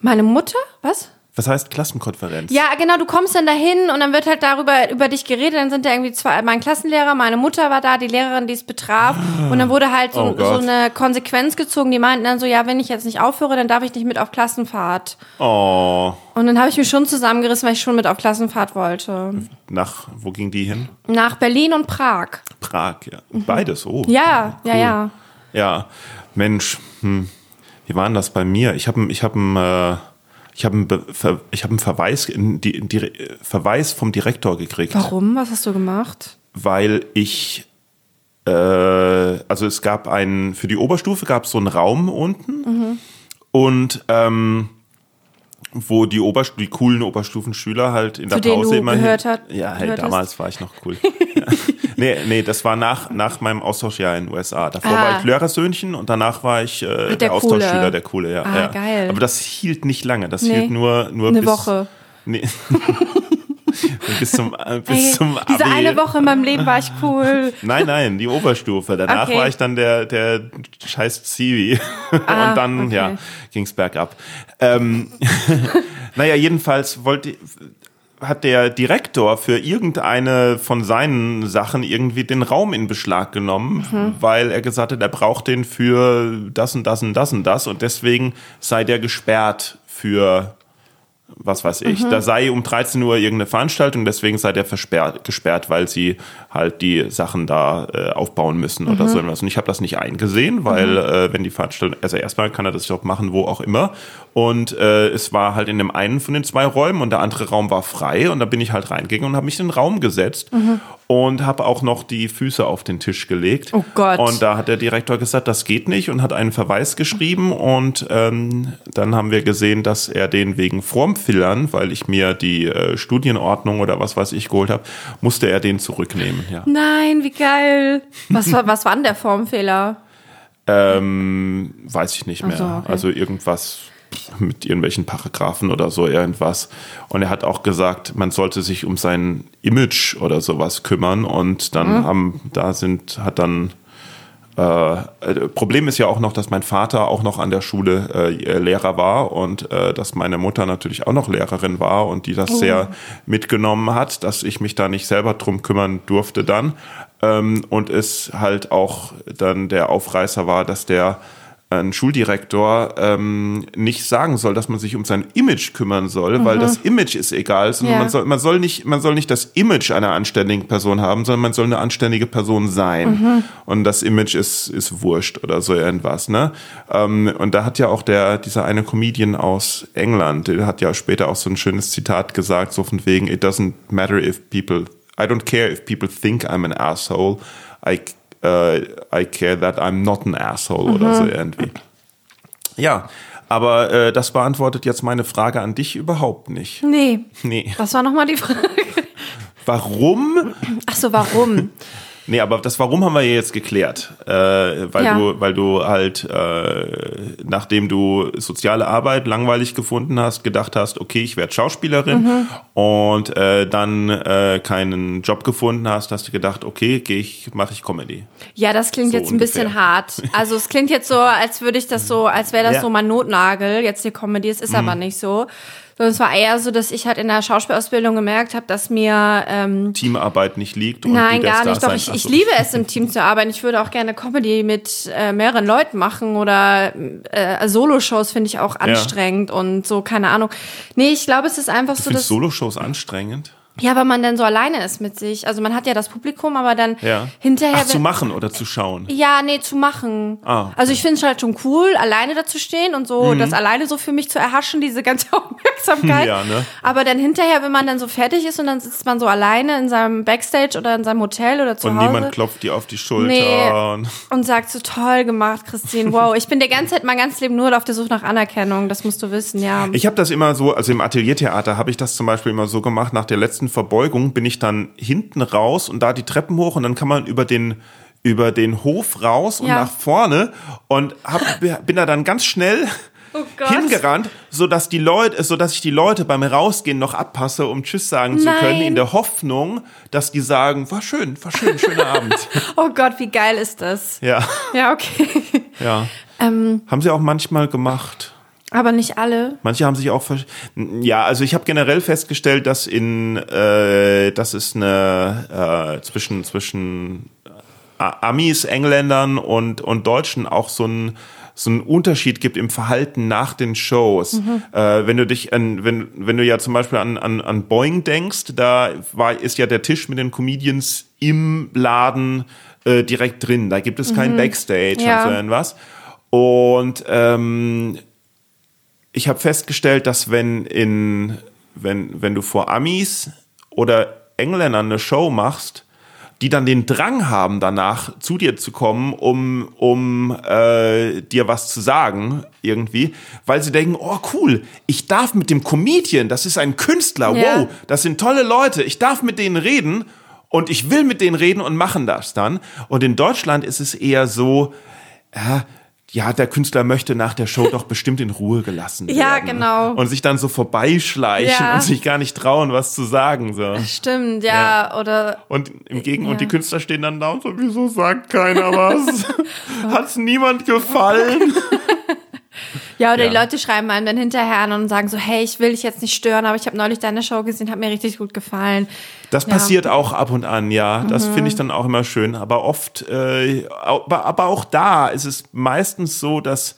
meine Mutter, was? Was heißt Klassenkonferenz? Ja, genau, du kommst dann dahin und dann wird halt darüber über dich geredet. Dann sind da irgendwie zwei, mein Klassenlehrer, meine Mutter war da, die Lehrerin, die es betraf. Und dann wurde halt so, Oh so eine Konsequenz gezogen. Die meinten dann so, ja, wenn ich jetzt nicht aufhöre, dann darf ich nicht mit auf Klassenfahrt. Oh, Und dann habe ich mich schon zusammengerissen, weil ich schon mit auf Klassenfahrt wollte. nach, wo ging die hin? Nach Berlin und Prag. Prag, ja. Beides, oh. Mhm. Ja, ja, Cool. ja. Ja, Mensch, hm. wie war denn das bei mir? Ich habe ich hab einen, äh, ich hab einen, Be- Ver ich hab einen Verweis, in die, in die, äh, Verweis vom Direktor gekriegt. Warum? Was hast du gemacht? weil ich äh, also es gab einen für die Oberstufe gab es so einen Raum unten und ähm, wo die, Oberst die coolen Oberstufenschüler halt in der Zu denen Pause immer gehört hat- ja hey, damals war ich noch cool ja. Nee nee das war nach nach meinem Austauschjahr in den USA davor Ah. war ich Lehrersöhnchen und danach war ich äh, der, der Austauschschüler Coole. der coole ja, Ah, ja geil. aber das hielt nicht lange das Nee. hielt nur nur Eine bis, Woche. nee. bis zum bis Ey, zum diese Abi. eine Woche in meinem Leben war ich cool. Nein, nein, die Oberstufe. Danach Okay. war ich dann der, der scheiß Zivi. Ah, Und dann, okay. ja, ging's bergab. Ähm, naja, jedenfalls wollte, hat der Direktor für irgendeine von seinen Sachen irgendwie den Raum in Beschlag genommen, Mhm. weil er gesagt hat, er braucht den für das und das und das und das und deswegen sei der gesperrt für was weiß ich, Mhm. da sei um 13 Uhr irgendeine Veranstaltung, deswegen sei der versperrt, gesperrt, weil sie halt die Sachen da äh, aufbauen müssen Mhm. oder so etwas. Und ich habe das nicht eingesehen, weil äh, wenn die Veranstaltung, also erstmal kann er das Job machen, wo auch immer. Und äh, es war halt in dem einen von den zwei Räumen und der andere Raum war frei und da bin ich halt reingegangen und habe mich in den Raum gesetzt. Und habe auch noch die Füße auf den Tisch gelegt. Oh Gott. Und da hat der Direktor gesagt, das geht nicht und hat einen Verweis geschrieben und ähm, dann haben wir gesehen, dass er den wegen Formfillern, weil ich mir die äh, Studienordnung oder was weiß ich geholt habe, musste er den zurücknehmen. Ja. Nein, wie geil. Was war, was war denn der Formfehler? Ähm, weiß ich nicht mehr. So, okay. Also irgendwas mit irgendwelchen Paragraphen oder so irgendwas. Und er hat auch gesagt, man sollte sich um sein Image oder sowas kümmern. Und dann Mhm. haben, da sind, hat dann äh, äh, Problem ist ja auch noch, dass mein Vater auch noch an der Schule äh, Lehrer war und äh, dass meine Mutter natürlich auch noch Lehrerin war und die das sehr mitgenommen hat, dass ich mich da nicht selber drum kümmern durfte dann. Ähm, und es halt auch dann der Aufreißer war, dass der ein Schuldirektor ähm, nicht sagen soll, dass man sich um sein Image kümmern soll, weil das Image ist egal, sondern Ja. man soll man soll nicht man soll nicht das Image einer anständigen Person haben, sondern man soll eine anständige Person sein. Und das Image ist ist wurscht oder so irgendwas, ne? Ähm, und da hat ja auch der dieser eine Comedian aus England, der hat ja später auch so ein schönes Zitat gesagt, so von wegen it doesn't matter if people I don't care if people think I'm an asshole. I äh, I care that I'm not an asshole oder so irgendwie. Ja, aber äh, das beantwortet jetzt meine Frage an dich überhaupt nicht. Nee. Nee. Was war nochmal die Frage? Warum? Ach so, warum? Nee, aber das Warum haben wir jetzt geklärt. Äh, weil, Ja. du, weil du halt, äh, nachdem du soziale Arbeit langweilig gefunden hast, gedacht hast, okay, ich werde Schauspielerin Mhm. und äh, dann äh, keinen Job gefunden hast, hast du gedacht, okay, gehe ich, mache ich Comedy. Ja, das klingt So jetzt ein bisschen hart. Also es klingt jetzt so, als würde ich das so, als wäre das Ja. Mhm. so mein Notnagel, jetzt die Comedy. Es ist aber nicht so. Sondern es war eher so, dass ich halt in der Schauspielausbildung gemerkt habe, dass mir ähm, Teamarbeit nicht liegt. Und Nein, du gar nicht. Doch, ich, ich so. liebe es, im Team zu arbeiten. Ich würde auch gerne Comedy mit äh, mehreren Leuten machen oder äh, Solo-Shows finde ich auch anstrengend und so, keine Ahnung. Nee, ich glaube, es ist einfach so, Findest dass. Soloshows anstrengend? Ja, weil man dann so alleine ist mit sich. Also man hat ja das Publikum, aber dann Ja. hinterher. Ach, zu machen oder zu schauen? ja, nee, zu machen. Ah, okay. Also ich finde es halt schon cool, alleine da zu stehen und so, Mhm. das alleine so für mich zu erhaschen, diese ganze Aufmerksamkeit. Ja, ne? Aber dann hinterher, wenn man dann so fertig ist und dann sitzt man so alleine in seinem Backstage oder in seinem Hotel oder zu Und Hause niemand klopft dir auf die Schulter. Nee. Und und sagt so toll gemacht, Christine. Wow, ich bin der ganze Zeit mein ganzes Leben nur auf der Suche nach Anerkennung. Das musst du wissen, ja. Ich habe das immer so, also im Ateliertheater habe ich das zum Beispiel immer so gemacht, nach der letzten Verbeugung bin ich dann hinten raus und da die Treppen hoch und dann kann man über den über den Hof raus und Ja. nach vorne und hab, bin da dann ganz schnell Oh hingerannt, so dass die Leute, so dass ich die Leute beim Rausgehen noch abpasse, um Tschüss sagen zu Nein. können, in der Hoffnung, dass die sagen, war schön, war schön, schöner Abend. Oh Gott, wie geil ist das? Ja, Ja, okay. ja. Ähm. Haben sie auch manchmal gemacht. Aber nicht alle. Manche haben sich auch versch ja, also ich habe generell festgestellt, dass in äh, dass es eine äh, zwischen zwischen äh, Amis, Engländern und und Deutschen auch so ein so einen Unterschied gibt im Verhalten nach den Shows. Äh, wenn du dich an, wenn, wenn du ja zum Beispiel an, an, an Boeing denkst, da war, ist ja der Tisch mit den Comedians im Laden äh, direkt drin. Da gibt es kein Backstage Ja. und so irgendwas. Und ähm, ich habe festgestellt, dass wenn in wenn wenn du vor Amis oder Engländern eine Show machst, die dann den Drang haben, danach zu dir zu kommen, um um äh, dir was zu sagen irgendwie, weil sie denken, oh cool, ich darf mit dem Comedian, das ist ein Künstler, Ja. wow, das sind tolle Leute, ich darf mit denen reden und ich will mit denen reden und machen das dann. Und in Deutschland ist es eher so, ja, ja, der Künstler möchte nach der Show doch bestimmt in Ruhe gelassen werden. Ja, genau. Und sich dann so vorbeischleichen Ja. und sich gar nicht trauen, was zu sagen. So. Stimmt, ja, oder Und im Gegen Ja. und die Künstler stehen dann da und so, wieso sagt keiner was? Hat's niemand gefallen? ja, oder Ja. die Leute schreiben einem dann hinterher an und sagen so, hey, ich will dich jetzt nicht stören, aber ich habe neulich deine Show gesehen, hat mir richtig gut gefallen. Das Ja. passiert auch ab und an, ja. Das finde ich dann auch immer schön. Aber oft, äh, aber, aber auch da ist es meistens so, dass,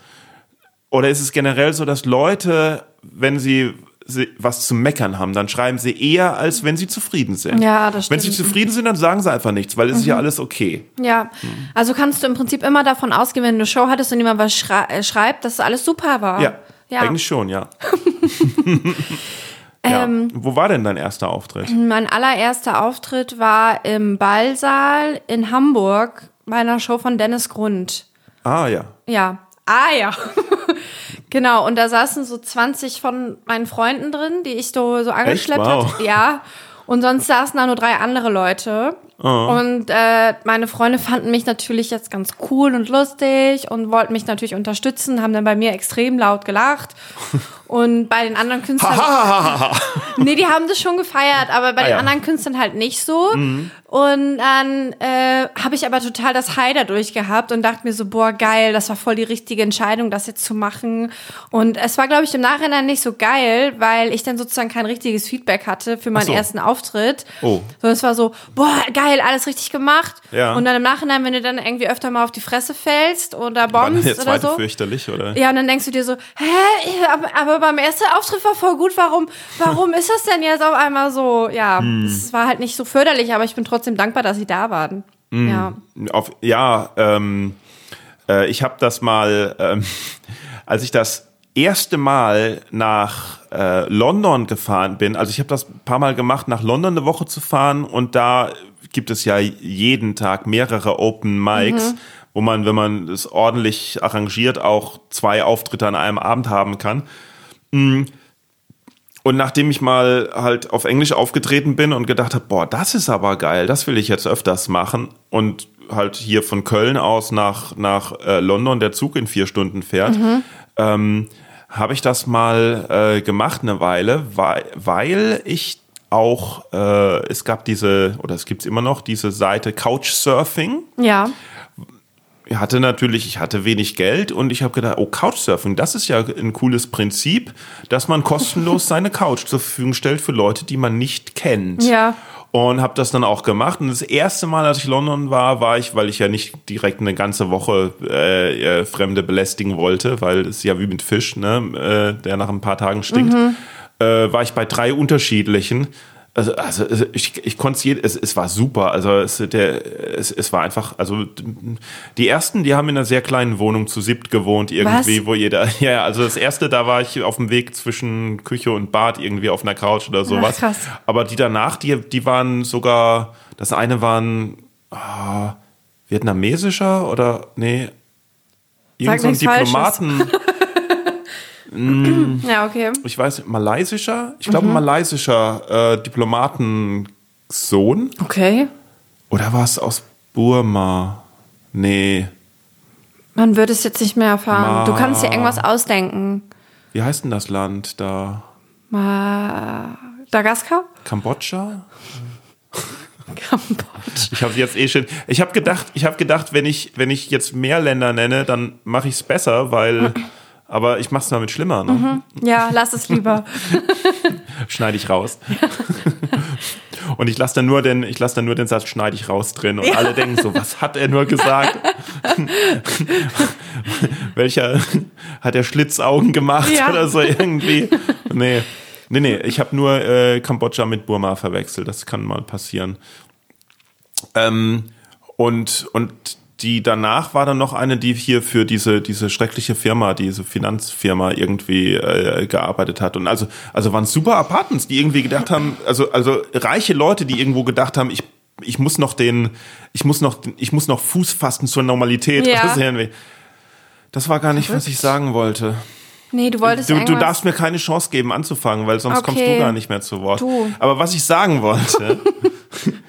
oder ist es generell so, dass Leute, wenn sie was zu meckern haben, dann schreiben sie eher, als wenn sie zufrieden sind. Ja, das Wenn sie stimmt. Mhm. zufrieden sind, dann sagen sie einfach nichts, weil es ist ja alles okay. Ja, also kannst du im Prinzip immer davon ausgehen, wenn du eine Show hattest und jemand was schrei äh, schreibt, dass alles super war. Ja, ja. eigentlich schon, ja. Ja. Ähm, Wo war denn dein erster Auftritt? Mein allererster Auftritt war im Ballsaal in Hamburg bei einer Show von Dennis Grund. Ah ja. Ja. Ah ja. genau, und da saßen so 20 von meinen Freunden drin, die ich so, so angeschleppt Wow. hatte. Ja. Und sonst saßen da nur drei andere Leute. Oh. Und äh, meine Freunde fanden mich natürlich jetzt ganz cool und lustig und wollten mich natürlich unterstützen, haben dann bei mir extrem laut gelacht. Und bei den anderen Künstlern. nee, die haben das schon gefeiert, aber bei Ah, den ja. Mhm. anderen Künstlern halt nicht so. Und dann äh, habe ich aber total das High dadurch gehabt und dachte mir so, boah, geil, das war voll die richtige Entscheidung, das jetzt zu machen. Und es war, glaube ich, im Nachhinein nicht so geil, weil ich dann sozusagen kein richtiges Feedback hatte für meinen so. ersten Auftritt. Oh. Sondern es war so, boah, geil, alles richtig gemacht. Ja. Und dann im Nachhinein, wenn du dann irgendwie öfter mal auf die Fresse fällst oder bombst der oder zweite so. fürchterlich, oder? Ja, und dann denkst du dir so, hä, aber, aber beim ersten Auftritt war voll gut, warum, warum ist das denn jetzt auf einmal so? Ja, Hm. es war halt nicht so förderlich, aber ich bin trotzdem dankbar, dass sie da waren. Hm. Ja. Auf, ja, ähm, äh, ich habe das mal, ähm, als ich das erste Mal nach äh, London gefahren bin, also ich habe das ein paar Mal gemacht, nach London eine Woche zu fahren und da gibt es ja jeden Tag mehrere Open Mics, wo man, wenn man es ordentlich arrangiert, auch zwei Auftritte an einem Abend haben kann. Und nachdem ich mal halt auf Englisch aufgetreten bin und gedacht habe, boah, das ist aber geil, das will ich jetzt öfters machen und halt hier von Köln aus nach, nach äh, London der Zug in vier Stunden fährt, ähm, habe ich das mal äh, gemacht eine Weile, weil, weil ich auch, äh, es gab diese, oder es gibt's immer noch, diese Seite Couchsurfing Ja. ich hatte natürlich, ich hatte wenig Geld und ich habe gedacht, oh, Couchsurfing, das ist ja ein cooles Prinzip, dass man kostenlos seine Couch zur Verfügung stellt für Leute, die man nicht kennt. Ja. Und habe das dann auch gemacht. Und das erste Mal, als ich in London war, war ich, weil ich ja nicht direkt eine ganze Woche äh, äh, Fremde belästigen wollte, weil es ja wie mit Fisch, ne, äh, der nach ein paar Tagen stinkt, äh, war ich bei drei unterschiedlichen. Also, also also ich, ich konnte es, es, es war super. Also es, der, es, es war einfach, also die ersten, die haben in einer sehr kleinen Wohnung zu siebt gewohnt, irgendwie, Was? wo jeder, ja, also das erste, da war ich auf dem Weg zwischen Küche und Bad irgendwie auf einer Couch oder sowas. krass. Aber die danach, die, die waren sogar, das eine waren ah, vietnamesischer oder nee, irgend so ein Falsches. Diplomaten, Ja, okay. ich weiß, malaysischer, ich glaube Mhm. malaysischer äh, Diplomatensohn. Okay. Oder war es aus Burma? Nee. Man würde es jetzt nicht mehr erfahren. Du kannst dir Ma- irgendwas ausdenken. Wie heißt denn das Land da? Madagaskar? Kambodscha? Kambodscha. Ich habe jetzt eh schon. Ich habe gedacht, ich habe gedacht, wenn ich wenn ich jetzt mehr Länder nenne, dann mache ich es besser, weil. Aber ich mache es damit schlimmer. Ne? Ja, lass es lieber. Schneide ich raus. Und ich lasse dann nur den, ich lasse dann nur den Satz schneide ich raus drin und alle denken so, was hat er nur gesagt? Welcher hat er Schlitzaugen gemacht Ja. oder so irgendwie? Nee. Nee, nee, ich habe nur äh, Kambodscha mit Burma verwechselt. Das kann mal passieren. Ähm, und, und die danach war dann noch eine, die hier für diese, diese schreckliche Firma, diese Finanzfirma irgendwie äh, gearbeitet hat. Und also, also waren super Apartments, die irgendwie gedacht haben, also, also reiche Leute, die irgendwo gedacht haben, ich, ich muss noch den, ich muss noch, ich muss noch Fuß fassen zur Normalität. Ja. Das, irgendwie- das war gar nicht, was ich sagen wollte. Nee, du wolltest Du, du irgendwas- darfst mir keine Chance geben anzufangen, weil sonst kommst Okay. du gar nicht mehr zu Wort. Du. Aber was ich sagen wollte,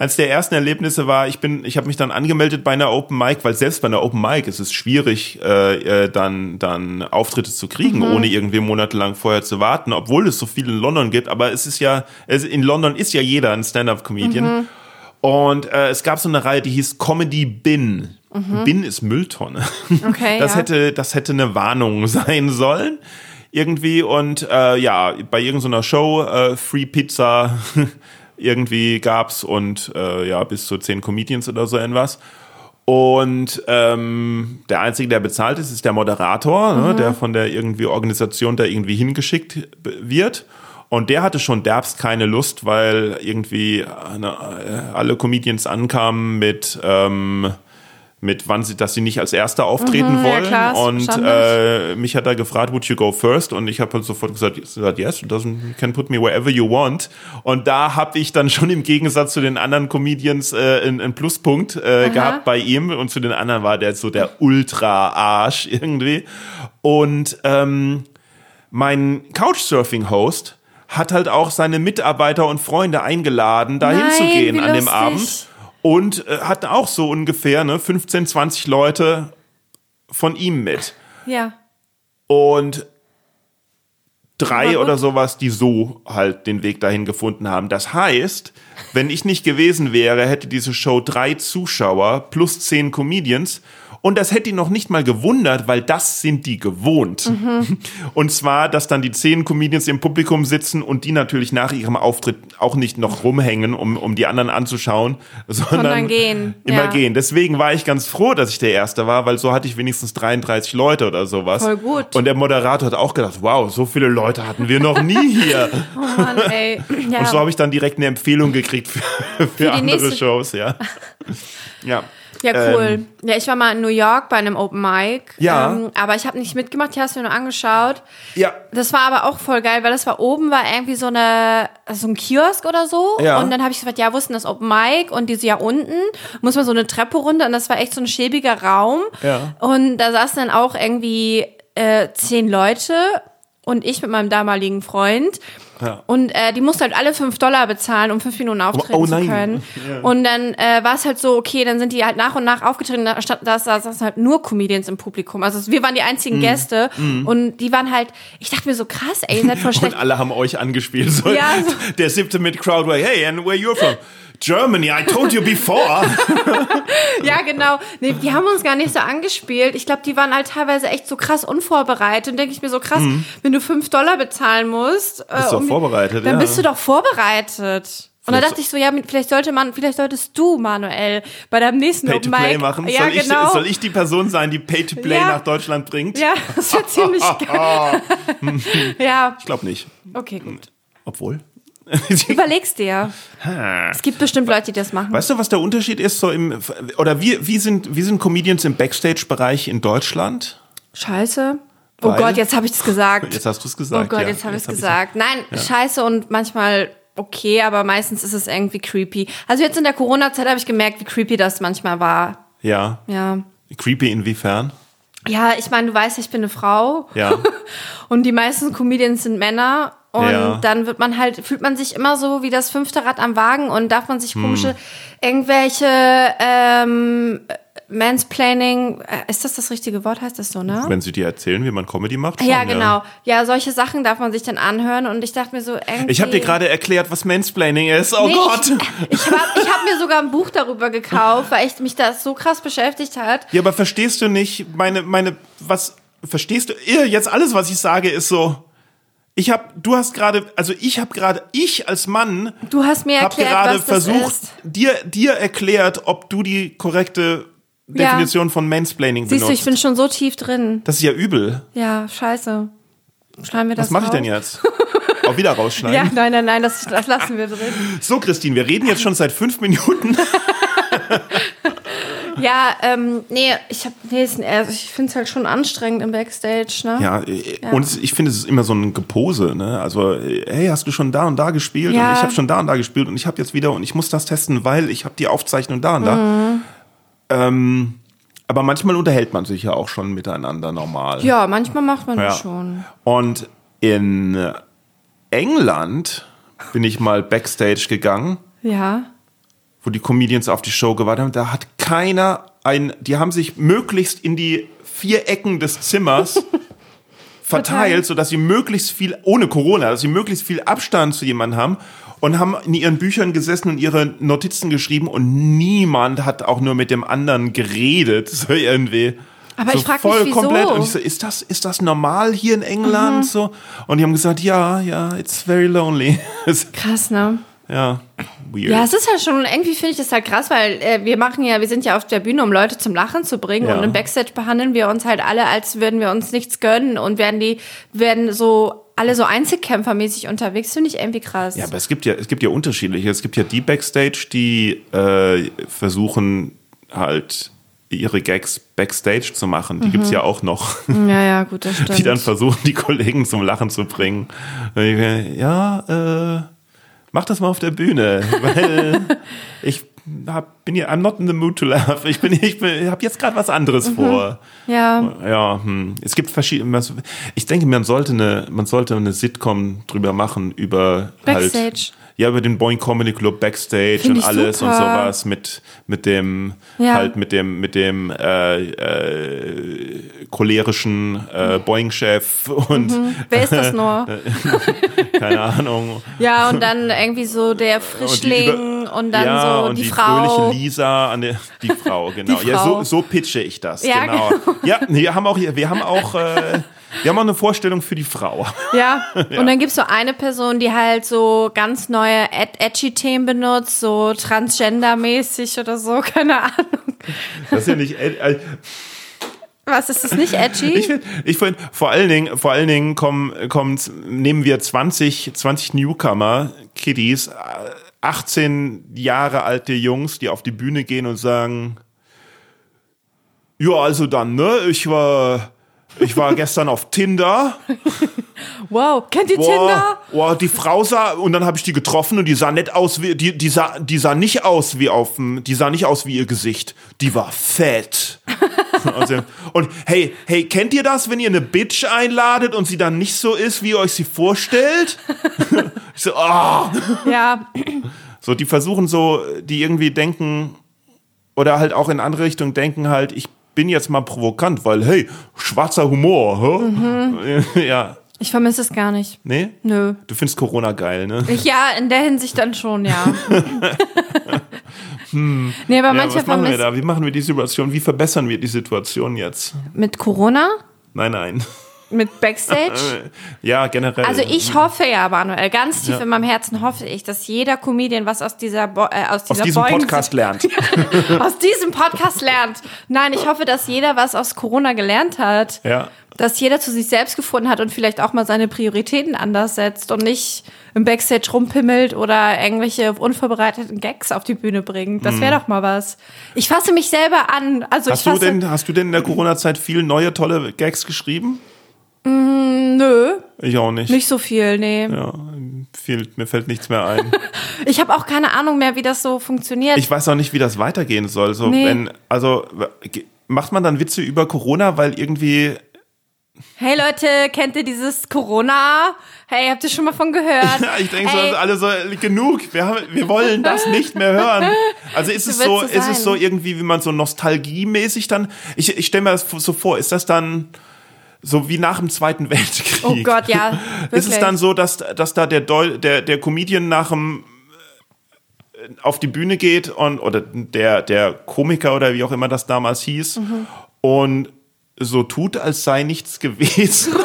eines der ersten Erlebnisse war, ich bin, ich habe mich dann angemeldet bei einer Open Mic, weil selbst bei einer Open Mic ist es schwierig, äh, äh, dann dann Auftritte zu kriegen, Mhm. ohne irgendwie monatelang vorher zu warten, obwohl es so viel in London gibt. Aber es ist ja, es, in London ist ja jeder ein Stand-up-Comedian. Mhm. Und äh, es gab so eine Reihe, die hieß Comedy Bin. Bin ist Mülltonne. Mhm. Okay, das ja. hätte, das hätte eine Warnung sein sollen. Irgendwie und äh, ja, bei irgendeiner Show äh, Free Pizza irgendwie gab's und äh, ja, bis zu zehn Comedians oder so irgendwas. Und ähm, der Einzige, der bezahlt ist, ist der Moderator, ne, der von der irgendwie Organisation da irgendwie hingeschickt wird. Und der hatte schon derbst keine Lust, weil irgendwie äh, ne, äh, alle Comedians ankamen mit ähm, mit wann sie, dass sie nicht als Erster auftreten Mhm, ja, wollen. klar, ist und äh, mich hat er gefragt, would you go first? Und ich habe halt sofort gesagt, gesagt, yes, you can put me wherever you want. Und da habe ich dann schon im Gegensatz zu den anderen Comedians äh, einen, Pluspunkt äh, gehabt bei ihm. Und zu den anderen war der so der Ultra-Arsch irgendwie. Und ähm, mein Couchsurfing-Host hat halt auch seine Mitarbeiter und Freunde eingeladen, da hinzugehen an dem. Abend. Und äh, hat auch so ungefähr ne, 15, 20 Leute von ihm mit. Ja. Und drei oder sowas, die so halt den Weg dahin gefunden haben. Das heißt, wenn ich nicht gewesen wäre, hätte diese Show drei Zuschauer plus zehn Comedians. Und das hätte ihn noch nicht mal gewundert, weil das sind die gewohnt. Mhm. Und zwar, dass dann die zehn Comedians im Publikum sitzen und die natürlich nach ihrem Auftritt auch nicht noch rumhängen, um, um die anderen anzuschauen, sondern, Sondern gehen, immer ja. gehen. Deswegen war ich ganz froh, dass ich der Erste war, weil so hatte ich wenigstens 33 Leute oder sowas. Voll gut. Und der Moderator hat auch gedacht, wow, so viele Leute hatten wir noch nie hier. Oh Mann, ey. Ja. Und so habe ich dann direkt eine Empfehlung gekriegt für, für, andere nächste- Shows, ja. Ja. Ja, cool. Ähm, ja, ich war mal in New York bei einem Open Mic. Ja. Ähm, aber ich habe nicht mitgemacht, ich habe es mir nur angeschaut. ja. Das war aber auch voll geil, weil das war oben, war irgendwie so eine, so ein Kiosk oder so. Ja. Und dann habe ich gefragt, ja, denn das Open Mic? Und die so, ja, unten muss man so eine Treppe runter. Und das war echt so ein schäbiger Raum. Ja. Und da saßen dann auch irgendwie äh, zehn Leute und ich mit meinem damaligen Freund. Ja. Und äh, die mussten halt alle fünf Dollar bezahlen, um fünf Minuten auftreten oh zu nein. können. Und dann äh, war es halt so, okay, dann sind die halt nach und nach aufgetreten, da saßen halt nur Comedians im Publikum. Also wir waren die einzigen Mhm. Gäste und die waren halt, ich dachte mir so krass, ey, ihr seid voll Und schlecht. alle haben euch angespielt. So, Ja, so. Der siebte mit Crowdway, hey, and where you're from? Germany, I told you before. Ja, genau. Nee, die haben uns gar nicht so angespielt. Ich glaube, die waren halt teilweise echt so krass unvorbereitet. Und denke ich mir so krass, wenn du fünf Dollar bezahlen musst, äh, Mhm. Bist doch vorbereitet, dann ja. bist du doch vorbereitet. Und da dachte ich so, ja, vielleicht sollte man, vielleicht solltest du, Manuel, bei deinem nächsten Pay Open to Play machen. Ja, soll, genau. ich, soll ich die Person sein, die Pay to Play Ja. nach Deutschland bringt? ja, das wäre ziemlich geil. ja, Ich glaube nicht. okay, gut. Obwohl. Überleg's dir. Es gibt bestimmt Leute, die das machen. Weißt du, was der Unterschied ist? So im, oder wie, wie, sind, wie sind Comedians im Backstage-Bereich in Deutschland? Scheiße. Oh Weil- Gott, jetzt habe ich es gesagt. Jetzt hast du es Oh gesagt. Gott, ja. jetzt habe ich es hab ich's- gesagt. Nein, scheiße und manchmal okay, aber meistens ist es irgendwie creepy. Also jetzt in der Corona-Zeit habe ich gemerkt, wie creepy das manchmal war. Ja. Ja. Creepy inwiefern? Ja, ich meine, du weißt, ich bin eine Frau. Ja. Und die meisten Comedians sind Männer. Und Ja. dann wird man halt, fühlt man sich immer so wie das fünfte Rad am Wagen und darf man sich Hm. komische, irgendwelche ähm, Mansplaining, äh, ist das das richtige Wort, heißt das so, ne? Wenn sie dir erzählen, wie man Comedy macht. Ja, schon, genau. Ja, solche Sachen darf man sich dann anhören und ich dachte mir so, irgendwie. Ich habe dir gerade erklärt, was Mansplaining ist. Oh Nee, Gott. Ich, ich habe hab mir sogar ein Buch darüber gekauft, weil ich mich das so krass beschäftigt hat. Ja, aber verstehst du nicht, meine, meine, was, verstehst du, jetzt alles, was ich sage, ist so, ich habe, du hast gerade, also ich habe gerade, ich als Mann Du hast mir erklärt, gerade was das versucht, ist. dir, dir erklärt, ob du die korrekte Ja. Definition von Mansplaining Siehst du, benutzt. ich bin schon so tief drin. das ist ja übel. Ja, scheiße. Schneiden wir das Was mache ich denn jetzt? Auch wieder rausschneiden? Ja, nein, nein, nein, das, das lassen wir drin. So, Christine, wir reden jetzt schon seit fünf Minuten. Ja, ähm, nee, ich hab, nee, also ich finde es halt schon anstrengend im Backstage, ne? Ja, äh, und es- ich finde, es ist immer so ein Gepose, ne? Also, äh, hey, hast du schon da und da gespielt? Ja. Und ich habe schon da und da gespielt und ich habe jetzt wieder und ich muss das testen, weil ich habe die Aufzeichnung da und da. Mhm. Ähm, aber manchmal unterhält man sich ja auch schon miteinander normal. Ja, manchmal macht man Ja. das schon. Und in England bin ich mal Backstage gegangen, Ja. wo die Comedians auf die Show gewartet haben. Da hat keiner ein, die haben sich möglichst in die vier Ecken des Zimmers verteilt, Verteilt. sodass sie möglichst viel, ohne Corona, dass sie möglichst viel Abstand zu jemandem haben und haben in ihren Büchern gesessen und ihre Notizen geschrieben und niemand hat auch nur mit dem anderen geredet, so irgendwie. Aber so ich frag mich, voll wieso? komplett. Und ich so, ist das, ist das normal hier in Mhm. England? So? Und die haben gesagt, ja, ja, it's very lonely. Krass, ne? ja, weird. Ja, es ist halt schon, irgendwie finde ich das halt krass, weil äh, wir machen ja, wir sind ja auf der Bühne, um Leute zum Lachen zu bringen Ja. und im Backstage behandeln wir uns halt alle, als würden wir uns nichts gönnen und werden die, werden so, alle so Einzelkämpfermäßig unterwegs, finde ich irgendwie krass. Ja, aber es gibt ja, es gibt ja unterschiedliche. Es gibt ja die Backstage, die äh, versuchen halt ihre Gags backstage zu machen. Die mhm. gibt's ja auch noch. Ja, ja, gut, das stimmt. Die dann versuchen, die Kollegen zum Lachen zu bringen. Ja, äh, mach das mal auf der Bühne, weil ich hab, bin ja, I'm not in the mood to laugh. Ich bin, ich bin, habe jetzt gerade was anderes mhm. vor. Ja. Ja, hm. es gibt verschiedene. Ich denke, man sollte eine, man sollte eine Sitcom drüber machen über Backstage. halt ja, über den Boeing Comedy Club Backstage Find und alles super. und sowas mit, mit dem, ja. halt mit dem, mit dem äh, äh, cholerischen äh, Boeing-Chef und mhm. wer ist das nur? keine Ahnung. Ja, und dann irgendwie so der Frischling und, über, und dann ja, so und die, die Frau. fröhliche Lisa an der, die Frau, genau. Die Frau. Ja, so, so pitche ich das, ja, genau. genau. Ja, wir haben auch, wir haben auch äh, wir haben auch eine Vorstellung für die Frau. Ja, ja. und dann gibt es so eine Person, die halt so ganz neue edgy Themen benutzt, so transgendermäßig oder so, keine Ahnung. Das ist ja nicht. Äh, was ist das nicht edgy? Ich finde, ich find, vor allen Dingen, vor allen Dingen kommen, kommt, nehmen wir 20, 20 Newcomer, Kiddies, 18 Jahre alte Jungs, die auf die Bühne gehen und sagen, ja, also dann, ne, ich war, ich war gestern auf Tinder. Wow, kennt ihr boah, Tinder? Boah, die Frau sah und dann habe ich die getroffen und die sah nicht aus wie die die sah die sah nicht aus wie auf dem die sah nicht aus wie ihr Gesicht. Die war fett. also, und hey, hey, kennt ihr das, wenn ihr eine Bitch einladet und sie dann nicht so ist, wie ihr euch sie vorstellt? ich so, oh. Ja. So, die versuchen so, die irgendwie denken oder halt auch in andere Richtungen denken halt, ich bin jetzt mal provokant, weil, hey, schwarzer Humor. Hä? Mhm. ja. Ich vermisse es gar nicht. Nee? Nö. Du findest Corona geil, ne? Ja, in der Hinsicht dann schon, ja. hm. Nee, aber ja, manche was machen wir da? Wie machen wir die Situation? Wie verbessern wir die Situation jetzt? Mit Corona? Nein, nein. Mit Backstage? ja, generell. Also ich hoffe ja, Manuel, ganz tief ja. in meinem Herzen hoffe ich, dass jeder Comedian was aus dieser Bo äh, aus dieser aus diesem Boing Podcast lernt. aus diesem Podcast lernt. Nein, ich hoffe, dass jeder was aus Corona gelernt hat. Ja. Dass jeder zu sich selbst gefunden hat und vielleicht auch mal seine Prioritäten anders setzt und nicht im Backstage rumpimmelt oder irgendwelche unvorbereiteten Gags auf die Bühne bringt. Das wäre hm. doch mal was. Ich fasse mich selber an. Also hast du denn hast du denn in der Corona-Zeit viele neue tolle Gags geschrieben? Mm, nö. Ich auch nicht. Nicht so viel, nee. Ja, viel, mir fällt nichts mehr ein. ich habe auch keine Ahnung mehr, wie das so funktioniert. Ich weiß auch nicht, wie das weitergehen soll. So, nee. wenn, also macht man dann Witze über Corona, weil irgendwie. Hey Leute, kennt ihr dieses Corona? Hey, habt ihr schon mal von gehört? Ich denke so, alle so, genug, wir, haben, wir wollen das nicht mehr hören. Also ist es so, ist es so irgendwie, wie man so nostalgiemäßig dann, ich, ich stelle mir das so vor, ist das dann, so wie nach dem Zweiten Weltkrieg. Oh Gott, ja. Wirklich. Ist es dann so, dass, dass da der, Deu der, der Comedian nach dem äh, auf die Bühne geht und oder der, der Komiker oder wie auch immer das damals hieß mhm. und so tut, als sei nichts gewesen.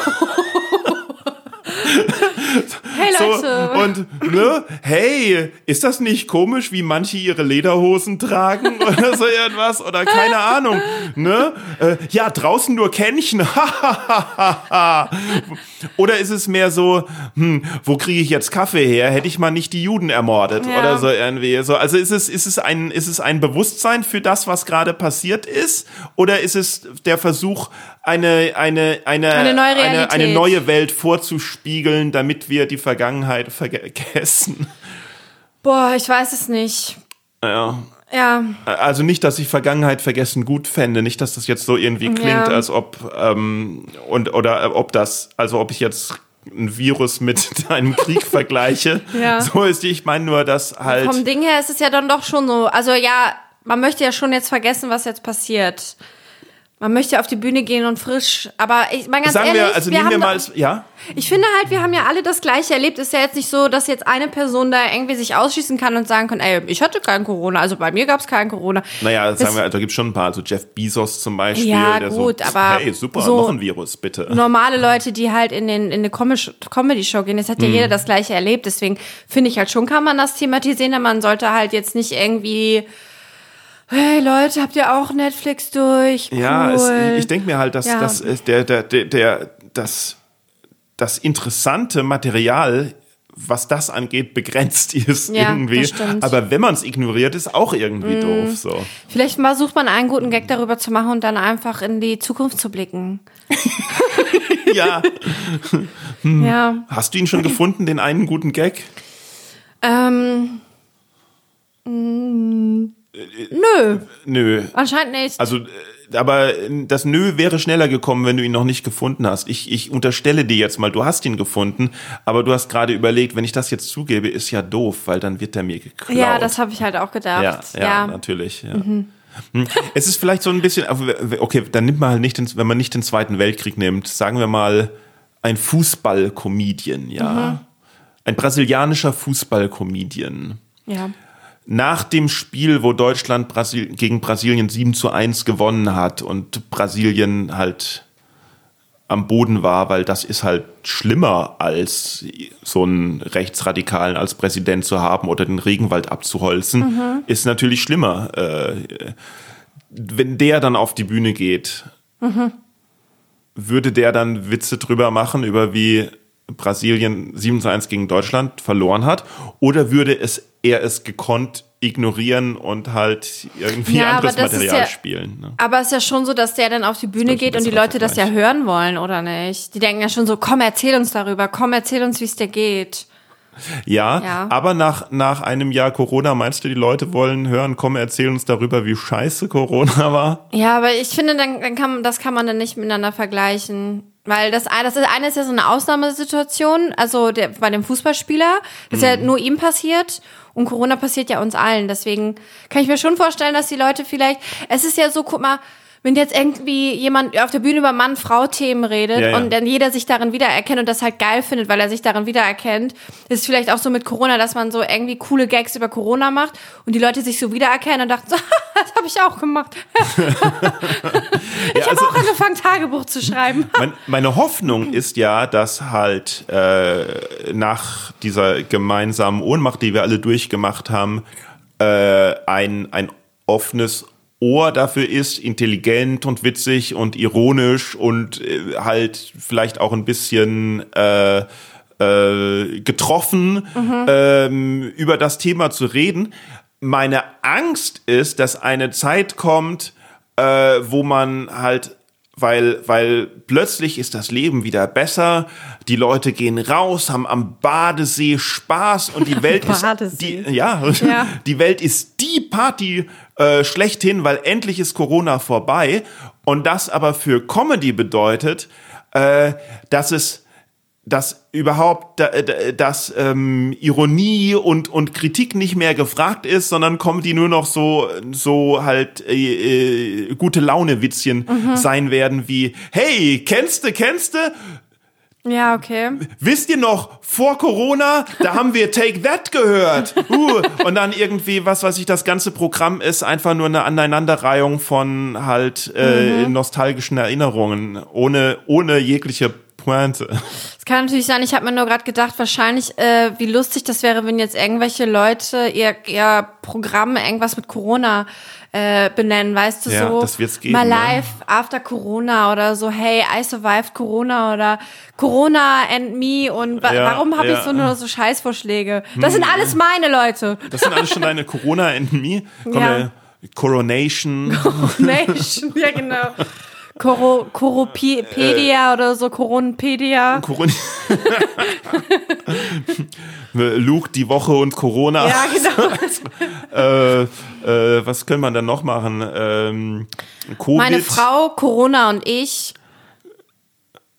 Hey Leute. So, und ne, hey, ist das nicht komisch, wie manche ihre Lederhosen tragen oder so irgendwas oder keine Ahnung, ne? Äh, ja, draußen nur Kännchen. oder ist es mehr so, hm, wo kriege ich jetzt Kaffee her? Hätte ich mal nicht die Juden ermordet ja. oder so irgendwie. So, also ist es ist es ein ist es ein Bewusstsein für das, was gerade passiert ist oder ist es der Versuch eine eine eine eine neue, eine, eine neue Welt vorzuspiegeln, damit wir die Vergangenheit vergessen. Boah, ich weiß es nicht. Ja. Ja. Also nicht, dass ich Vergangenheit vergessen gut fände, nicht, dass das jetzt so irgendwie klingt, ja. als ob ähm, und oder ob das, also ob ich jetzt ein Virus mit einem Krieg vergleiche. Ja. So ist die, ich meine nur, dass halt. Vom Ding her ist es ja dann doch schon so. Also ja, man möchte ja schon jetzt vergessen, was jetzt passiert. Man möchte auf die Bühne gehen und frisch, aber ich meine ganz Sagen ehrlich, wir, also wir nehmen wir mal, doch, ja. Ich finde halt, wir haben ja alle das Gleiche erlebt. Ist ja jetzt nicht so, dass jetzt eine Person da irgendwie sich ausschießen kann und sagen kann, ey, ich hatte kein Corona, also bei mir gab es kein Corona. Naja, das sagen wir, da gibt schon ein paar, also Jeff Bezos zum Beispiel, ja, der gut, so, aber hey, super, so noch ein Virus, bitte. Normale Leute, die halt in den in eine Comedy-Show gehen, jetzt hat ja hm. jeder das Gleiche erlebt. Deswegen finde ich halt schon, kann man das thematisieren, aber man sollte halt jetzt nicht irgendwie hey Leute, habt ihr auch Netflix durch? Cool. Ja, es, ich denke mir halt, dass, ja. dass der, der, der, der, das, das interessante Material was das angeht, begrenzt ist Ja, irgendwie. Aber wenn man es ignoriert, ist auch irgendwie doof. So. Vielleicht mal sucht man einen guten Gag darüber zu machen und dann einfach in die Zukunft zu blicken. Ja. Ja. Hast du ihn schon gefunden, den einen guten Gag? Ähm. mm, Nö, Nö. anscheinend nicht. Also, äh, aber das Nö wäre schneller gekommen, wenn du ihn noch nicht gefunden hast. Ich, ich unterstelle dir jetzt mal, du hast ihn gefunden, aber du hast gerade überlegt, wenn ich das jetzt zugebe, ist ja doof, weil dann wird er mir geklaut. ja, das habe ich halt auch gedacht. ja, ja, Ja, natürlich. Ja. Hm. Es ist vielleicht so ein bisschen, okay, dann nimmt man halt nicht, den, wenn man nicht den Zweiten Weltkrieg nimmt, sagen wir mal ein Fußball-Comedian, ja. Ein brasilianischer Fußball-Comedian. ja. Nach dem Spiel, wo Deutschland Brasil gegen Brasilien 7 zu 1 gewonnen hat und Brasilien halt am Boden war, weil das ist halt schlimmer als so einen Rechtsradikalen als Präsident zu haben oder den Regenwald abzuholzen, ist natürlich schlimmer. Äh, wenn der dann auf die Bühne geht, würde der dann Witze drüber machen, über wie Brasilien 7 zu 1 gegen Deutschland verloren hat? Oder würde es er es gekonnt ignorieren und halt irgendwie Ja, anderes Material ja- spielen? Ne? Aber es ist ja schon so, dass der dann auf die Bühne geht und die Leute das ja hören wollen, oder nicht? Die denken ja schon so, komm, erzähl uns darüber, komm, erzähl uns, wie es dir geht. Ja, Ja. aber nach, nach einem Jahr Corona meinst du, die Leute wollen hören, komm, erzähl uns darüber, wie scheiße Corona war? Ja, aber ich finde, dann, dann kann, das kann man dann nicht miteinander vergleichen. Weil das, das ist, eine ist ja so eine Ausnahmesituation, also der, bei dem Fußballspieler, das ist ja nur ihm passiert und Corona passiert ja uns allen. Deswegen kann ich mir schon vorstellen, dass die Leute vielleicht, es ist ja so, guck mal, wenn jetzt irgendwie jemand auf der Bühne über Mann-Frau-Themen redet Ja, ja. und dann jeder sich darin wiedererkennt und das halt geil findet, weil er sich darin wiedererkennt, ist es vielleicht auch so mit Corona, dass man so irgendwie coole Gags über Corona macht und die Leute sich so wiedererkennen und dachten so, das habe ich auch gemacht. ich habe also- auch angefangen, Tagebuch zu schreiben. Mein, meine Hoffnung ist ja, dass halt äh, nach dieser gemeinsamen Ohnmacht, die wir alle durchgemacht haben, äh, ein, ein offenes Ohr dafür ist, intelligent und witzig und ironisch und äh, halt vielleicht auch ein bisschen äh, äh, getroffen ähm, über das Thema zu reden. Meine Angst ist, dass eine Zeit kommt, äh, wo man halt weil, weil plötzlich ist das Leben wieder besser, die Leute gehen raus, haben am Badesee Spaß und die Welt ist die, ja, Ja. die Welt ist die Party äh, schlechthin, weil endlich ist Corona vorbei und das aber für Comedy bedeutet, äh, dass es dass überhaupt da- da- dass ähm, Ironie und und Kritik nicht mehr gefragt ist, sondern Comedy nur noch so so halt äh, äh, gute Laune Witzchen sein werden wie hey kennste kennste Ja, okay. Wisst ihr noch, vor Corona, da haben wir Take That gehört. Uh, und dann irgendwie, was weiß ich, das ganze Programm ist einfach nur eine Aneinanderreihung von halt äh, nostalgischen Erinnerungen, ohne, ohne jegliche Pointe. Es kann natürlich sein, ich habe mir nur gerade gedacht, wahrscheinlich, äh, wie lustig das wäre, wenn jetzt irgendwelche Leute ihr, ihr Programm irgendwas mit Corona äh, benennen, weißt du, Ja, so das wird's geben, My ne? Life After Corona oder so, hey, I survived Corona oder Corona and me und wa Ja, warum habe ich ja. so nur so Scheißvorschläge? Das sind alles meine Leute. Das sind alles schon deine Corona and Me. Komm, Ja. äh, Coronation. Nation, ja genau. Coro Coropedia oder so, Coronpedia. Corona. Luke, die Woche und Corona. Ja, genau. Äh, äh, was können wir dann noch machen? Ähm, Covid. Meine Frau, Corona und ich.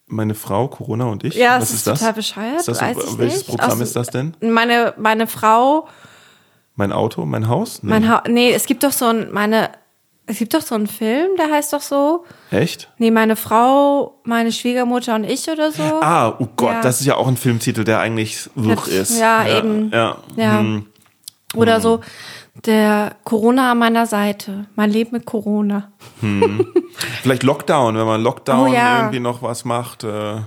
Meine Frau, Corona und ich? Ja, Was das ist, ist das? total bescheuert. Ist das, welches nicht. Programm Aus- ist das denn? Meine, meine Frau, Mein Auto, mein Haus? Nee. mein ha nee, es gibt doch so ein, meine, es gibt doch so einen Film, der heißt doch so, Echt? nee, meine Frau, meine Schwiegermutter und ich oder so. Ah, oh Gott, Ja. das ist ja auch ein Filmtitel, der eigentlich Luch ist. ja, eben. Ja. Ja. Hm. Oder so, der Corona an meiner Seite, mein Leben mit Corona. Vielleicht Lockdown, wenn man Lockdown Oh ja. irgendwie noch was macht. Äh,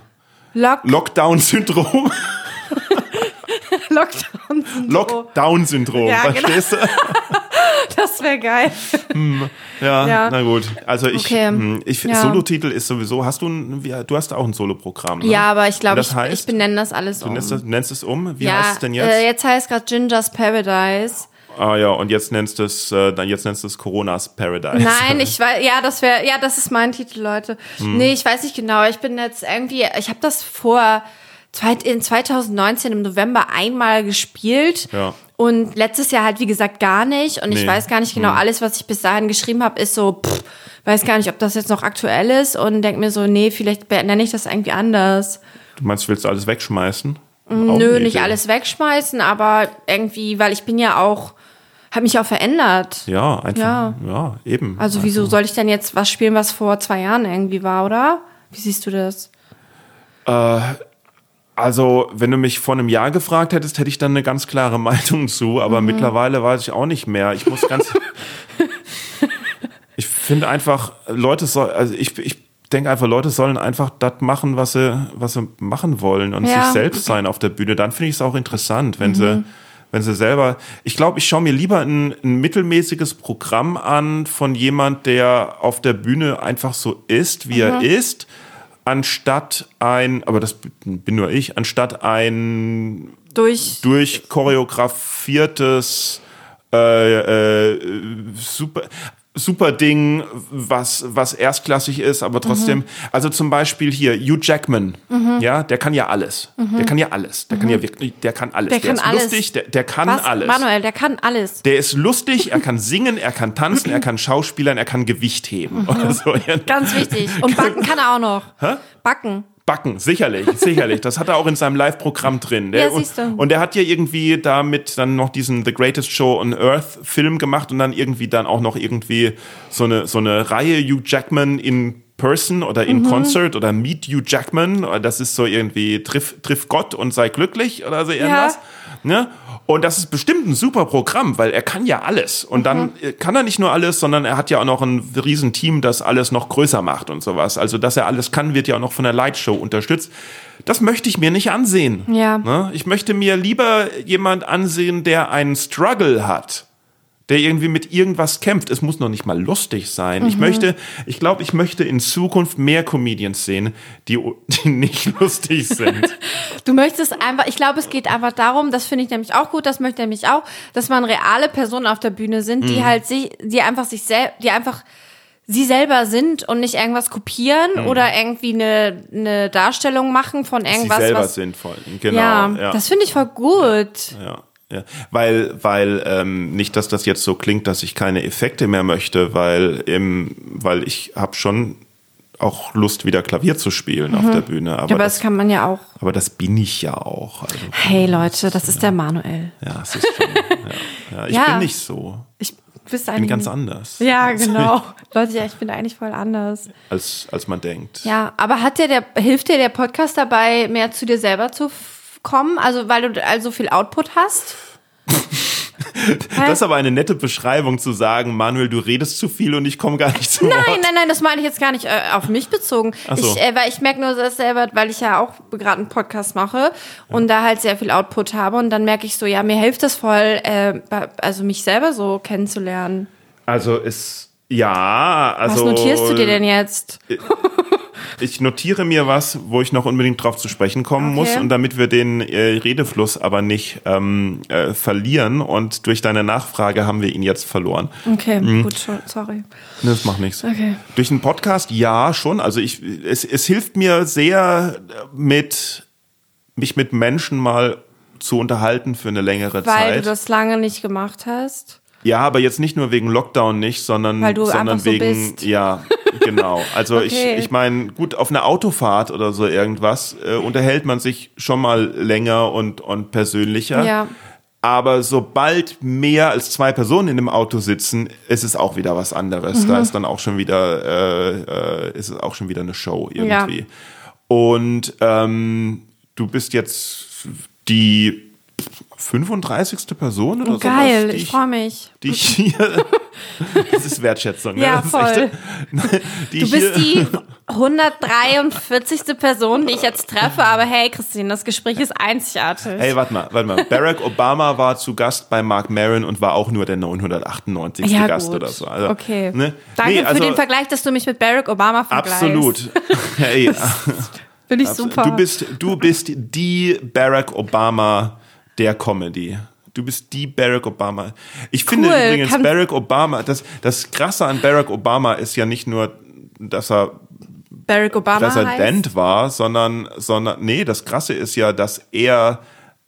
Lock Lockdown-Syndrom. Lockdown. Lockdown-Syndrom, Ja, genau. verstehst du? Das wäre geil. Ja, Ja. na gut. Also ich, Okay. hm, ich Ja. Solotitel ist sowieso, hast du ein, du hast auch ein Soloprogramm, ne? Ja, aber ich glaube, ich, heißt? ich benenne das alles Du um. nennst, das, nennst es um? Wie ja, heißt es denn jetzt? Äh, jetzt heißt gerade Ginger's Paradise. ah ja, und jetzt nennst du es, äh, jetzt nennst du es Coronas Paradise. Nein, ich weiß, ja, das wäre, ja, das ist mein Titel, Leute. Hm. Nee, ich weiß nicht genau. Ich bin jetzt irgendwie, ich habe das vor in 2019 im November einmal gespielt. Ja. Und letztes Jahr halt, wie gesagt, gar nicht. Und ich Nee. weiß gar nicht genau, alles, was ich bis dahin geschrieben habe, ist so, pff, weiß gar nicht, ob das jetzt noch aktuell ist. Und denk mir so, nee, vielleicht nenne ich das irgendwie anders. Du meinst, willst du alles wegschmeißen? Mm, Nö, nicht Idee. alles wegschmeißen, aber irgendwie, weil ich bin ja auch, habe mich auch verändert. Ja, einfach. Ja, Ja. eben. Also wieso soll ich denn jetzt was spielen, was vor zwei Jahren irgendwie war, oder? Wie siehst du das? Also, wenn du mich vor einem Jahr gefragt hättest, hätte ich dann eine ganz klare Meinung zu, Mhm. aber mittlerweile weiß ich auch nicht mehr. Ich muss ganz. ich finde einfach, Leute soll, also ich, ich denke einfach, Leute sollen einfach das machen, was sie, was sie machen wollen und Ja. Mhm. sich selbst sein auf der Bühne. Dann finde ich es auch interessant, wenn sie, wenn sie selber. Ich glaube, ich schaue mir lieber ein, ein mittelmäßiges Programm an von jemand, der auf der Bühne einfach so ist, wie Mhm. er ist, anstatt ein, aber das bin nur ich, anstatt ein Durch. durch choreografiertes äh, äh, super super Ding, was was erstklassig ist, aber trotzdem, Mhm. also zum Beispiel hier Hugh Jackman, ja, der kann ja alles, der kann ja alles, der kann ja wirklich, der kann alles, Mhm. Der kann ist alles. lustig, der, der kann Was? alles. Manuel, der kann alles. Der ist lustig, er kann singen, er kann tanzen, er kann Schauspielern, er kann Gewicht heben. Oder so. Ganz wichtig. Und backen kann er auch noch. Backen. Backen, sicherlich, sicherlich. Das hat er auch in seinem Live-Programm drin. Der, Ja, siehst du. Und, und der hat ja irgendwie damit dann noch diesen The Greatest Show on Earth Film gemacht und dann irgendwie dann auch noch irgendwie so eine, so eine Reihe Hugh Jackman in Person oder in Mhm. Concert oder Meet Hugh Jackman. Das ist so irgendwie Triff, triff Gott und sei glücklich oder so irgendwas. Ne? Und das ist bestimmt ein super Programm, weil er kann ja alles. Und dann Mhm. äh, kann er nicht nur alles, sondern er hat ja auch noch ein riesen Team, das alles noch größer macht und sowas. Also, dass er alles kann, wird ja auch noch von der Lightshow unterstützt. Das möchte ich mir nicht ansehen. Ja. Ne? Ich möchte mir lieber jemand ansehen, der einen Struggle hat. Der irgendwie mit irgendwas kämpft. Es muss noch nicht mal lustig sein. Mhm. Ich möchte, ich glaube, ich möchte in Zukunft mehr Comedians sehen, die, die nicht lustig sind. Du möchtest einfach, ich glaube, es geht einfach darum, das finde ich nämlich auch gut, das möchte nämlich auch, dass man reale Personen auf der Bühne sind, Mhm. die halt sich, die einfach sich selbst, die einfach sie selber sind und nicht irgendwas kopieren oder irgendwie eine, eine Darstellung machen von Mhm. Sie irgendwas, selber was. sind voll. Genau. ja, ja. das finde ich voll gut. Ja, ja. Weil, weil ähm, nicht, dass das jetzt so klingt, dass ich keine Effekte mehr möchte, weil, im, weil ich habe schon auch Lust, wieder Klavier zu spielen auf der Bühne. Aber, Aber das das, kann man ja auch. aber das bin ich ja auch. Also, Hey Leute, das ist der Manuel. ja, es ist schon. ja, ja, ich Ja. bin nicht so. Ich bist Ich bin ganz anders. Ja, genau. Leute, ja, ich bin eigentlich voll anders. Als, als man denkt. Ja, aber hat dir der, hilft dir der Podcast dabei, mehr zu dir selber zu kommen? Also, weil du also viel Output hast? Das ist aber eine nette Beschreibung zu sagen, Manuel, du redest zu viel und ich komme gar nicht zu Wort. Nein, nein, nein, das meine ich jetzt gar nicht äh, auf mich bezogen. Ach so. Ich, äh, weil ich merke nur das selber, weil ich ja auch gerade einen Podcast mache und da halt sehr viel Output habe und dann merke ich so, ja, mir hilft das voll, äh, also mich selber so kennenzulernen. Also ist ja, also Was notierst du dir denn jetzt? Ich notiere mir was, wo ich noch unbedingt drauf zu sprechen kommen Okay. muss und damit wir den äh, Redefluss aber nicht ähm, äh, verlieren und durch deine Nachfrage haben wir ihn jetzt verloren. Okay, Mhm. gut, schon, sorry. Das macht nichts. Okay. Durch einen Podcast ja schon. Also ich, es, es hilft mir sehr mit mich mit Menschen mal zu unterhalten für eine längere Weil Zeit. du das lange nicht gemacht hast. Ja, aber jetzt nicht nur wegen Lockdown nicht, sondern, sondern so wegen, bist. ja, genau. Also Okay. ich, ich meine, gut, auf einer Autofahrt oder so irgendwas äh, unterhält man sich schon mal länger und, und persönlicher. Ja. Aber sobald mehr als zwei Personen in dem Auto sitzen, ist es auch wieder was anderes. Mhm. Da ist dann auch schon wieder, äh, äh, ist es auch schon wieder eine Show irgendwie. Und ähm, du bist jetzt die 35. Person oder so. Geil, ich freue mich. Die ich hier. Das ist Wertschätzung, ne? Ja, ist echt- voll. die Du bist die 143. Person, die ich jetzt treffe, aber hey, Christine, das Gespräch ist einzigartig. Hey, warte mal, warte mal. Barack Obama war zu Gast bei Mark Maron und war auch nur der 998. Ja, Gast gut. oder so. Also, okay. Ne? Danke Nee, also für den Vergleich, dass du mich mit Barack Obama vergleichst. Absolut. Hey, Finde ich super. du bist, du bist die Barack Obama der Comedy. Du bist die Barack Obama. Ich finde Cool, übrigens kann- Barack Obama, das, das Krasse an Barack Obama ist ja nicht nur, dass er Barack Obama Präsident war, sondern, sondern, nee, das Krasse ist ja, dass er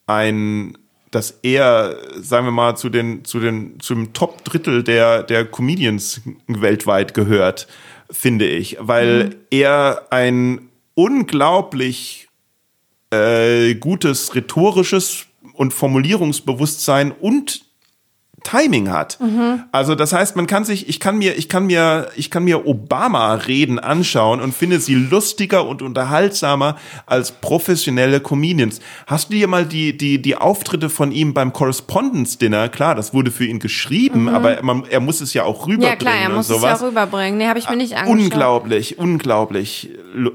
ein, dass er, sagen wir mal, zu den, zu den, zum Top-Drittel der, der Comedians weltweit gehört, finde ich, weil er ein unglaublich äh, gutes rhetorisches und Formulierungsbewusstsein und Timing hat. Also das heißt, man kann sich, ich kann mir, ich kann mir, ich kann mir Obama-Reden anschauen und finde sie lustiger und unterhaltsamer als professionelle Comedians. Hast du dir mal die, die, die Auftritte von ihm beim Correspondence Dinner, klar, das wurde für ihn geschrieben, aber man, er muss es ja auch rüberbringen Ja, klar, er muss es sowas. ja rüberbringen. Nee, habe ich mir nicht angeschaut. Unglaublich, unglaublich,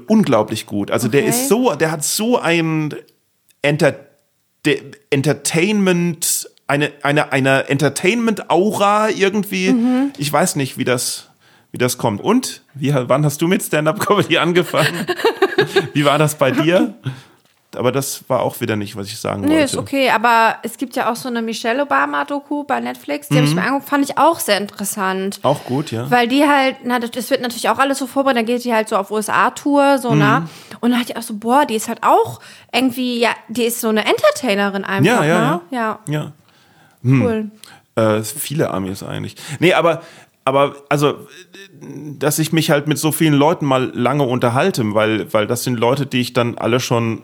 unglaublich gut. Also der Okay. ist so, der hat so ein Enter de Entertainment, eine, eine, eine Entertainment-Aura irgendwie. Mhm. Ich weiß nicht, wie das, wie das kommt. Und? Wie, wann hast du mit Stand-Up-Comedy angefangen? wie war das bei dir? Aber das war auch wieder nicht, was ich sagen Nee, wollte. ist okay, aber es gibt ja auch so eine Michelle Obama-Doku bei Netflix, die habe ich Mhm. mir angeguckt, fand ich auch sehr interessant. Auch gut, ja. Weil die halt, na, das wird natürlich auch alles so vorbereitet, dann geht die halt so auf USA-Tour, so, Mhm. na. Und dann dachte ich auch so, boah, die ist halt auch irgendwie, ja, die ist so eine Entertainerin einfach, Ja, ja, ne? ja. Ja, ja. Hm. cool. Äh, viele Amis eigentlich. Nee, aber, aber, also, dass ich mich halt mit so vielen Leuten mal lange unterhalte, weil, weil das sind Leute, die ich dann alle schon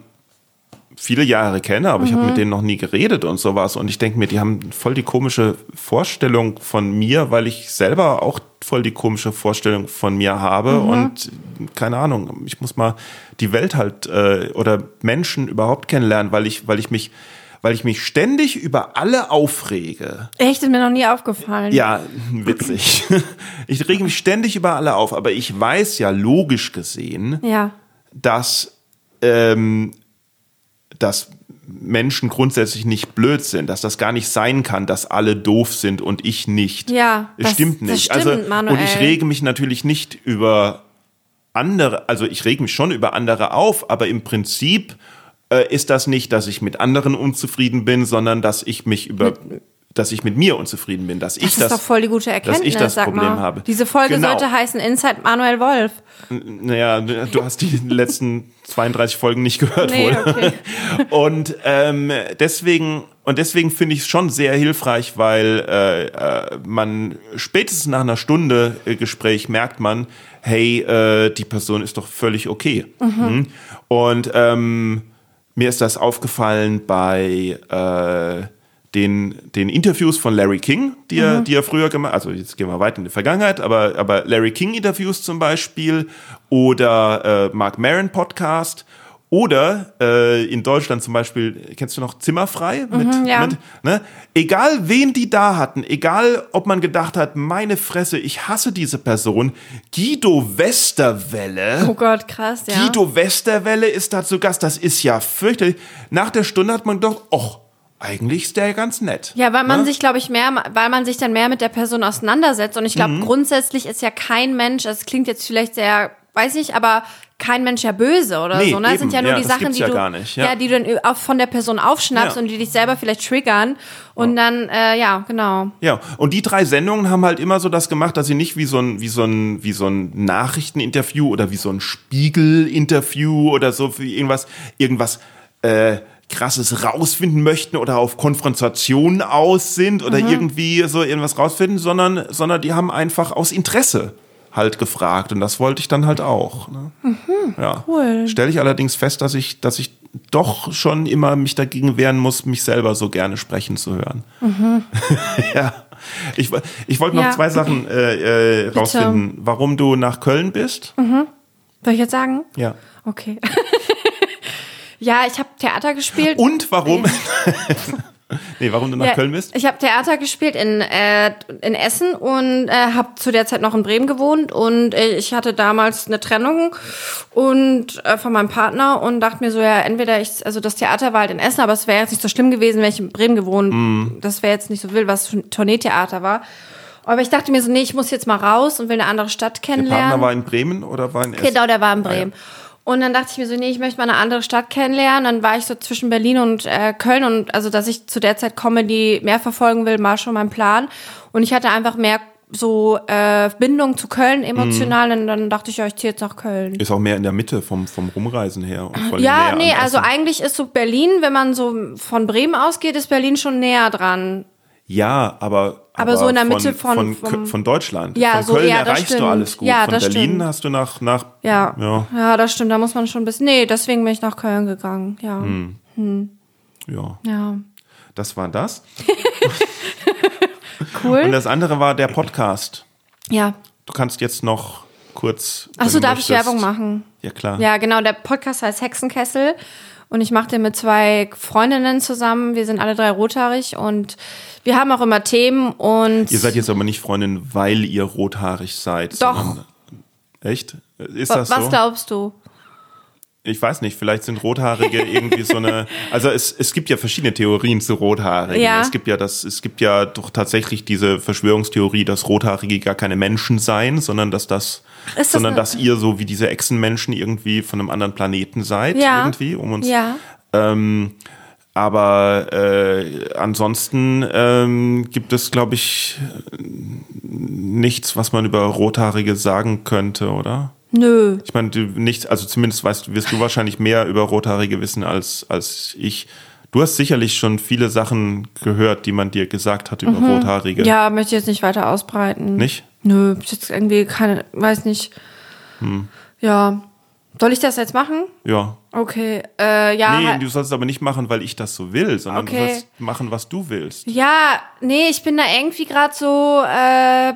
viele Jahre kenne, aber ich habe mit denen noch nie geredet und sowas. Und ich denke mir, die haben voll die komische Vorstellung von mir, weil ich selber auch voll die komische Vorstellung von mir habe. Und keine Ahnung, ich muss mal die Welt halt äh, oder Menschen überhaupt kennenlernen, weil ich, weil ich mich, weil ich mich ständig über alle aufrege. Echt, ist mir noch nie aufgefallen. Ja, witzig. Ich rege mich ständig über alle auf, aber ich weiß ja logisch gesehen, Ja. dass, ähm, dass Menschen grundsätzlich nicht blöd sind, dass das gar nicht sein kann, dass alle doof sind und ich nicht. Ja, es das- stimmt das nicht. stimmt, also Manuel. und ich rege mich natürlich nicht über andere, also ich rege mich schon über andere auf, aber im Prinzip äh, ist das nicht, dass ich mit anderen unzufrieden bin, sondern dass ich mich über dass ich mit mir unzufrieden bin, dass ich Das ist das doch voll die gute Erkenntnis, dass ich das sag Problem mal. habe. Diese Folge Genau. sollte heißen Inside Manuel Wolf. Naja, du hast die letzten 32 Folgen nicht gehört Nee, wohl. okay. Und ähm, deswegen und deswegen finde ich es schon sehr hilfreich, weil äh, äh, man spätestens nach einer Stunde äh, Gespräch merkt man, hey, äh, die Person ist doch völlig okay. Mhm. Und ähm, mir ist das aufgefallen bei äh, den, den Interviews von Larry King, die, er, die er früher gemacht hat. Also jetzt gehen wir weit in die Vergangenheit, aber, aber Larry King-Interviews zum Beispiel oder äh, Mark Maron Podcast oder äh, in Deutschland zum Beispiel, kennst du noch Zimmerfrei? Mit, ja. mit, ne? Egal wen die da hatten, egal ob man gedacht hat, meine Fresse, ich hasse diese Person, Guido Westerwelle. Oh Gott, krass, ja. Guido Westerwelle ist da zu Gast. Das ist ja fürchterlich. Nach der Stunde hat man gedacht, och, eigentlich ist der ganz nett. Ja, weil man Ne? sich, glaube ich, mehr, weil man sich dann mehr mit der Person auseinandersetzt. Und ich glaube, Mhm. grundsätzlich ist ja kein Mensch, es klingt jetzt vielleicht sehr, weiß nicht, aber kein Mensch ja böse oder Nee, so. Ne? Das sind ja nur Ja, die das Sachen, die ja du, nicht, ja. die du dann auch von der Person aufschnappst Ja. und die dich selber vielleicht triggern. Und dann, äh, ja, genau. Ja, und die drei Sendungen haben halt immer so das gemacht, dass sie nicht wie so ein, wie so ein, wie so ein Nachrichteninterview oder wie so ein Spiegel-Interview oder so wie irgendwas, irgendwas, äh, krasses rausfinden möchten oder auf Konfrontation aus sind oder Mhm. irgendwie so irgendwas rausfinden, sondern, sondern die haben einfach aus Interesse halt gefragt und das wollte ich dann halt auch. Ne? ja. Mhm. Cool. Stelle ich allerdings fest, dass ich, dass ich doch schon immer mich dagegen wehren muss, mich selber so gerne sprechen zu hören. ja. Ich, ich wollte noch Ja. zwei Sachen äh, äh, rausfinden. Warum du nach Köln bist? Soll ich jetzt sagen? Ja. Okay. ja, ich habe Theater gespielt. Und warum? Nee, warum du nach Ja, Köln bist? Ich habe Theater gespielt in, äh, in Essen und äh, habe zu der Zeit noch in Bremen gewohnt und äh, ich hatte damals eine Trennung und äh, von meinem Partner und dachte mir so, ja, entweder ich, also das Theater war halt in Essen, aber es wäre jetzt nicht so schlimm gewesen, wenn ich in Bremen gewohnt, Mhm. das wäre jetzt nicht so wild, was Tourneetheater war. Aber ich dachte mir so, nee, ich muss jetzt mal raus und will eine andere Stadt Der kennenlernen. Partner war in Bremen oder war in Essen? Genau, der war in Bremen. Und dann dachte ich mir so, nee, ich möchte mal eine andere Stadt kennenlernen. Dann war ich so zwischen Berlin und äh, Köln und also, dass ich zu der Zeit Comedy mehr verfolgen will, war schon mein Plan. Und ich hatte einfach mehr so äh, Bindung zu Köln emotional. Und dann dachte ich, ja, ich ziehe jetzt nach Köln. Ist auch mehr in der Mitte vom, vom Rumreisen her. Ja, nee, also eigentlich ist so Berlin, wenn man so von Bremen ausgeht, ist Berlin schon näher dran. Ja, aber. Aber so in der Mitte von, von- von, vom- von Deutschland. Ja, von so, Köln ja, erreichst du stimmt. alles gut. Ja, von das Berlin stimmt. hast du nach. nach Ja. Ja. ja, das stimmt. Da muss man schon ein bisschen. Nee, deswegen bin ich nach Köln gegangen. Ja. Hm. ja, Ja. das war das. Cool. Und das andere war der Podcast. ja. Du kannst jetzt noch kurz. Achso, du darf ich möchtest- Werbung machen? Ja, klar. Ja, genau. Der Podcast heißt Hexenkessel und ich mache den mit zwei Freundinnen zusammen. Wir sind alle drei rothaarig und wir haben auch immer Themen und Ihr seid jetzt aber nicht Freundin, weil ihr rothaarig seid. Doch. Echt? Ist das was so? glaubst du? Ich weiß nicht, vielleicht sind Rothaarige irgendwie so eine. Also es, es gibt ja verschiedene Theorien zu Rothaarigen. Ja. Es gibt ja das, es gibt ja doch tatsächlich diese Verschwörungstheorie, dass Rothaarige gar keine Menschen seien, sondern dass das, das sondern dass ihr so wie diese Echsenmenschen irgendwie von einem anderen Planeten seid, Ja. irgendwie, um uns. Ja. Ähm, aber äh, ansonsten ähm, gibt es, glaube ich, nichts, was man über Rothaarige sagen könnte, oder? Nö. Ich meine, du nicht, also zumindest weißt, wirst du wahrscheinlich mehr über Rothaarige wissen als, als ich. Du hast sicherlich schon viele Sachen gehört, die man dir gesagt hat über Rothaarige. Mhm. Ja, möchte ich jetzt nicht weiter ausbreiten. Nicht? Nö, jetzt irgendwie keine, weiß nicht. Hm. Ja. Soll ich das jetzt machen? Ja. Okay. Äh, ja. Nee, du sollst es aber nicht machen, weil ich das so will, sondern Okay. du sollst machen, was du willst. Ja, nee, ich bin da irgendwie gerade so äh,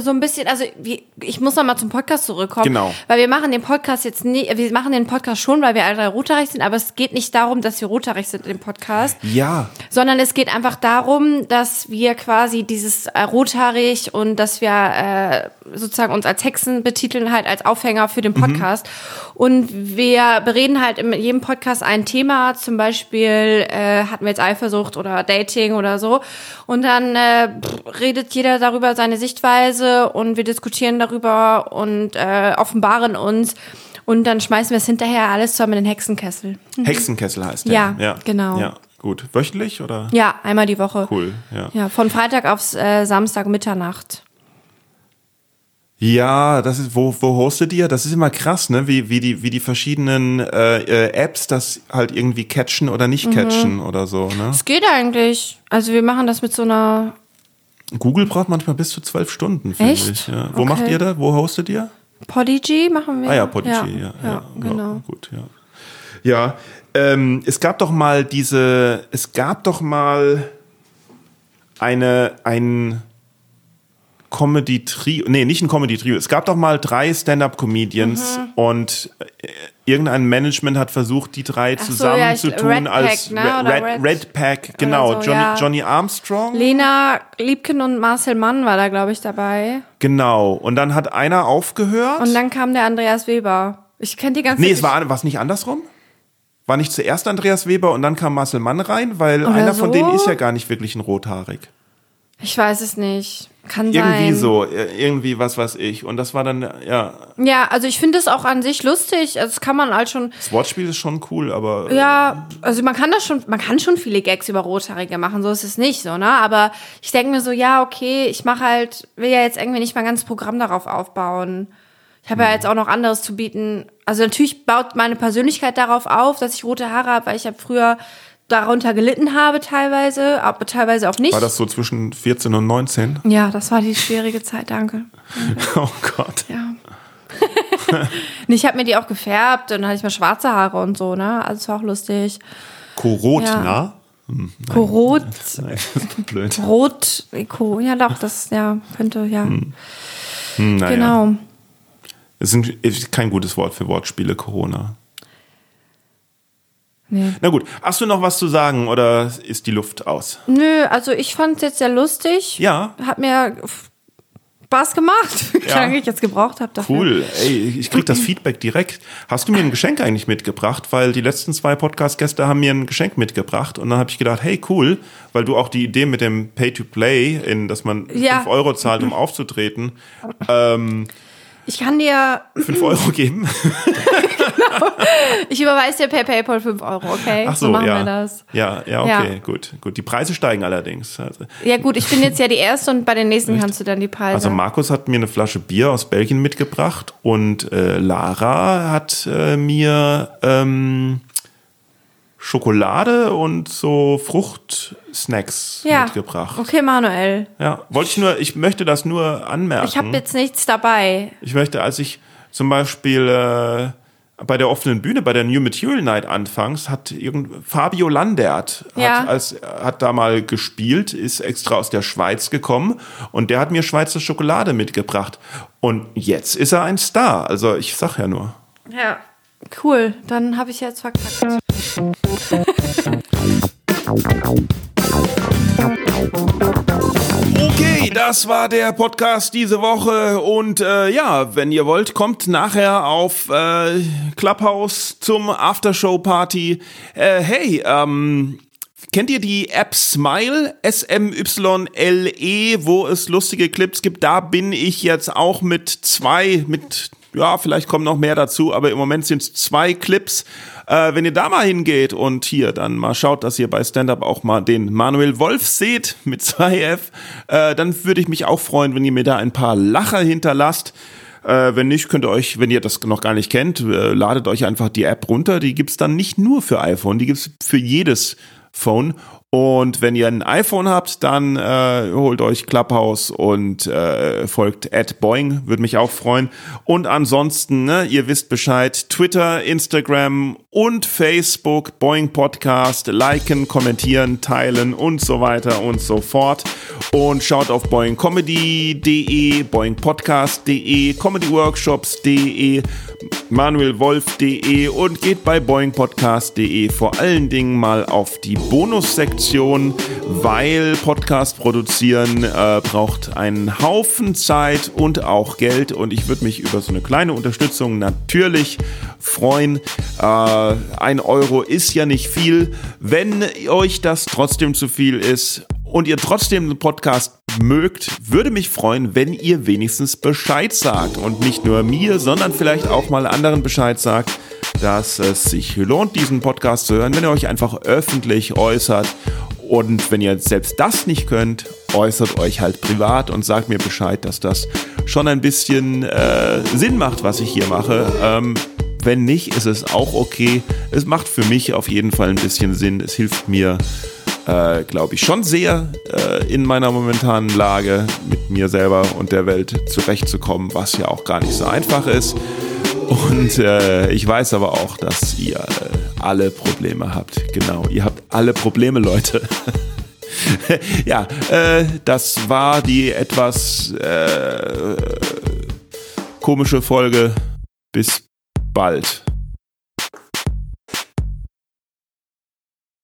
so ein bisschen, also wie, ich muss noch mal zum Podcast zurückkommen, Genau. weil wir machen den Podcast jetzt nie, wir machen den Podcast schon, weil wir alle drei rothaarig sind, aber es geht nicht darum, dass wir rothaarig sind im Podcast, Ja. sondern es geht einfach darum, dass wir quasi dieses äh, rothaarig und dass wir äh, sozusagen uns als Hexen betiteln halt als Aufhänger für den Podcast und wir bereden halt in jedem Podcast ein Thema, zum Beispiel äh, hatten wir jetzt Eifersucht oder Dating oder so und dann äh, redet jeder darüber seine Sichtweise und wir diskutieren darüber und äh, offenbaren uns und dann schmeißen wir es hinterher alles zusammen in den Hexenkessel. Hexenkessel heißt der. Ja, genau. Ja, gut. Wöchentlich oder? Ja, einmal die Woche. Cool, ja. Ja, von Freitag aufs äh, Samstag Mitternacht. Ja, das ist, wo, wo hostet ihr? Das ist immer krass, ne? Wie, wie die, wie die verschiedenen äh, äh, Apps das halt irgendwie catchen oder Mhm. nicht catchen oder so, ne? Es geht eigentlich. Also wir machen das mit so einer. Google braucht manchmal bis zu zwölf Stunden, finde ich. Ja. Wo Okay. macht ihr da? Wo hostet ihr? Podigy machen wir. Ah ja, Podigy, ja. Ja, Ja, genau. gut, ja. Ja, ähm, es gab doch mal diese, es gab doch mal eine, ein Comedy-Trio, nee, nicht ein Comedy-Trio, es gab doch mal drei Stand-Up-Comedians Mhm. und äh, irgendein Management hat versucht, die drei Ach so, ja, zusammenzutun als Pack, ne? Red, Red, Red- Pack, genau, so, Johnny, ja. Johnny Armstrong. Lena Liebken und Marcel Mann war da, glaube ich, dabei. Genau, und dann hat einer aufgehört. Und dann kam der Andreas Weber. Ich kenne die ganze Nee, es war was nicht andersrum? War nicht zuerst Andreas Weber und dann kam Marcel Mann rein, weil Oder einer von so? denen ist ja gar nicht wirklich ein rothaarig. Ich weiß es nicht. Kann Irgendwie sein. so, irgendwie was weiß ich. Und das war dann, ja, Ja, also ich finde es auch an sich lustig. Also das kann man halt schon. das Wortspiel ist schon cool, aber äh, Ja, also man kann das schon, man kann schon viele Gags über Rothaarige machen, so ist es nicht so, ne? Aber ich denke mir so, ja, okay, ich mache halt, will ja jetzt irgendwie nicht mein ganzes Programm darauf aufbauen. Ich habe ja jetzt auch noch anderes zu bieten. Also natürlich baut meine Persönlichkeit darauf auf, dass ich rote Haare habe, weil ich habe früher darunter gelitten habe teilweise, aber teilweise auch nicht. war das so zwischen 14 und 19? ja, das war die schwierige Zeit, danke. Oh Gott. Ja. Ich habe mir die auch gefärbt und dann hatte ich mal schwarze Haare und so, ne? Also es war auch lustig. Korotna? Korot, Nein, das ist blöd. Rot, ja doch, das ja könnte, ja. Hm, naja. Genau. Es ein- ist kein gutes Wort für Wortspiele, Corona. Nee. Na gut, hast du noch was zu sagen oder ist die Luft aus? Nö, also ich fand es jetzt sehr lustig. Ja. Hat mir Spaß gemacht, wie Ja. lange ich jetzt gebraucht habe dafür. Cool. Ey, ich krieg das Feedback direkt. Hast du mir ein Geschenk eigentlich mitgebracht? Weil die letzten zwei Podcast-Gäste haben mir ein Geschenk mitgebracht und dann habe ich gedacht, hey, cool, weil du auch die Idee mit dem Pay-to-Play, in dass man Ja. 5 Euro zahlt, um aufzutreten, ähm, Ich kann dir, 5 Euro geben. ich überweise dir per PayPal 5 Euro, okay? Ach so, machen ja. wir das. Ja, ja, okay, Ja. gut, gut. Die Preise steigen allerdings. Also, Ja gut, ich bin jetzt ja die Erste und bei den nächsten kannst du dann die Preise. also Markus hat mir eine Flasche Bier aus Belgien mitgebracht und äh, Lara hat äh, mir ähm, Schokolade und so Fruchtsnacks ja. mitgebracht. Okay, Manuel. Ja, wollte ich nur, ich möchte das nur anmerken. Ich habe jetzt nichts dabei. Ich möchte, als ich zum Beispiel äh, bei der offenen Bühne, bei der New Material Night anfangs, hat irgend Fabio Landert Ja. hat, als, hat da mal gespielt, ist extra aus der Schweiz gekommen und der hat mir Schweizer Schokolade mitgebracht. Und jetzt ist er ein Star. Also ich sag ja nur. Ja. Cool, dann habe ich jetzt verkackt. Okay, das war der Podcast diese Woche und äh, ja, wenn ihr wollt, kommt nachher auf äh, Clubhouse zum Aftershow-Party. Äh, hey, ähm, kennt ihr die App Smile? S-M-Y-L-E, wo es lustige Clips gibt. Da bin ich jetzt auch mit zwei, mit ja, vielleicht kommen noch mehr dazu, aber im Moment sind es zwei Clips. Äh, wenn ihr da mal hingeht und hier dann mal schaut, dass ihr bei Stand-Up auch mal den Manuel Wolf seht mit 2F, äh, dann würde ich mich auch freuen, wenn ihr mir da ein paar Lacher hinterlasst. Äh, wenn nicht, könnt ihr euch, wenn ihr das noch gar nicht kennt, äh, ladet euch einfach die App runter. Die gibt's dann nicht nur für iPhone, die gibt's für jedes Phone. Und wenn ihr ein iPhone habt, dann äh, holt euch Clubhouse und äh, folgt at Boing, würde mich auch freuen. Und ansonsten, ne, ihr wisst Bescheid, Twitter, Instagram und Facebook, Boing Podcast, liken, kommentieren, teilen und so weiter und so fort. Und schaut auf boingcomedy.de, boingpodcast.de, comedyworkshops.de, manuelwolf.de und geht bei boingpodcast.de vor allen Dingen mal auf die Bonussektion, weil Podcast produzieren äh, braucht einen Haufen Zeit und auch Geld und ich würde mich über so eine kleine Unterstützung natürlich freuen. Äh, ein Euro ist ja nicht viel. Wenn euch das trotzdem zu viel ist und ihr trotzdem den Podcast mögt, würde mich freuen, wenn ihr wenigstens Bescheid sagt und nicht nur mir, sondern vielleicht auch mal anderen Bescheid sagt, dass es sich lohnt, diesen Podcast zu hören, wenn ihr euch einfach öffentlich äußert und wenn ihr selbst das nicht könnt, äußert euch halt privat und sagt mir Bescheid, dass das schon ein bisschen äh, Sinn macht, was ich hier mache. Ähm, wenn nicht, ist es auch okay. Es macht für mich auf jeden Fall ein bisschen Sinn. Es hilft mir, äh, glaube ich, schon sehr äh, in meiner momentanen Lage mit mir selber und der Welt zurechtzukommen, was ja auch gar nicht so einfach ist. Und äh, ich weiß aber auch, dass ihr äh, alle Probleme habt. Genau, ihr habt alle Probleme, Leute. ja, äh, das war die etwas äh, komische Folge. Bis bald.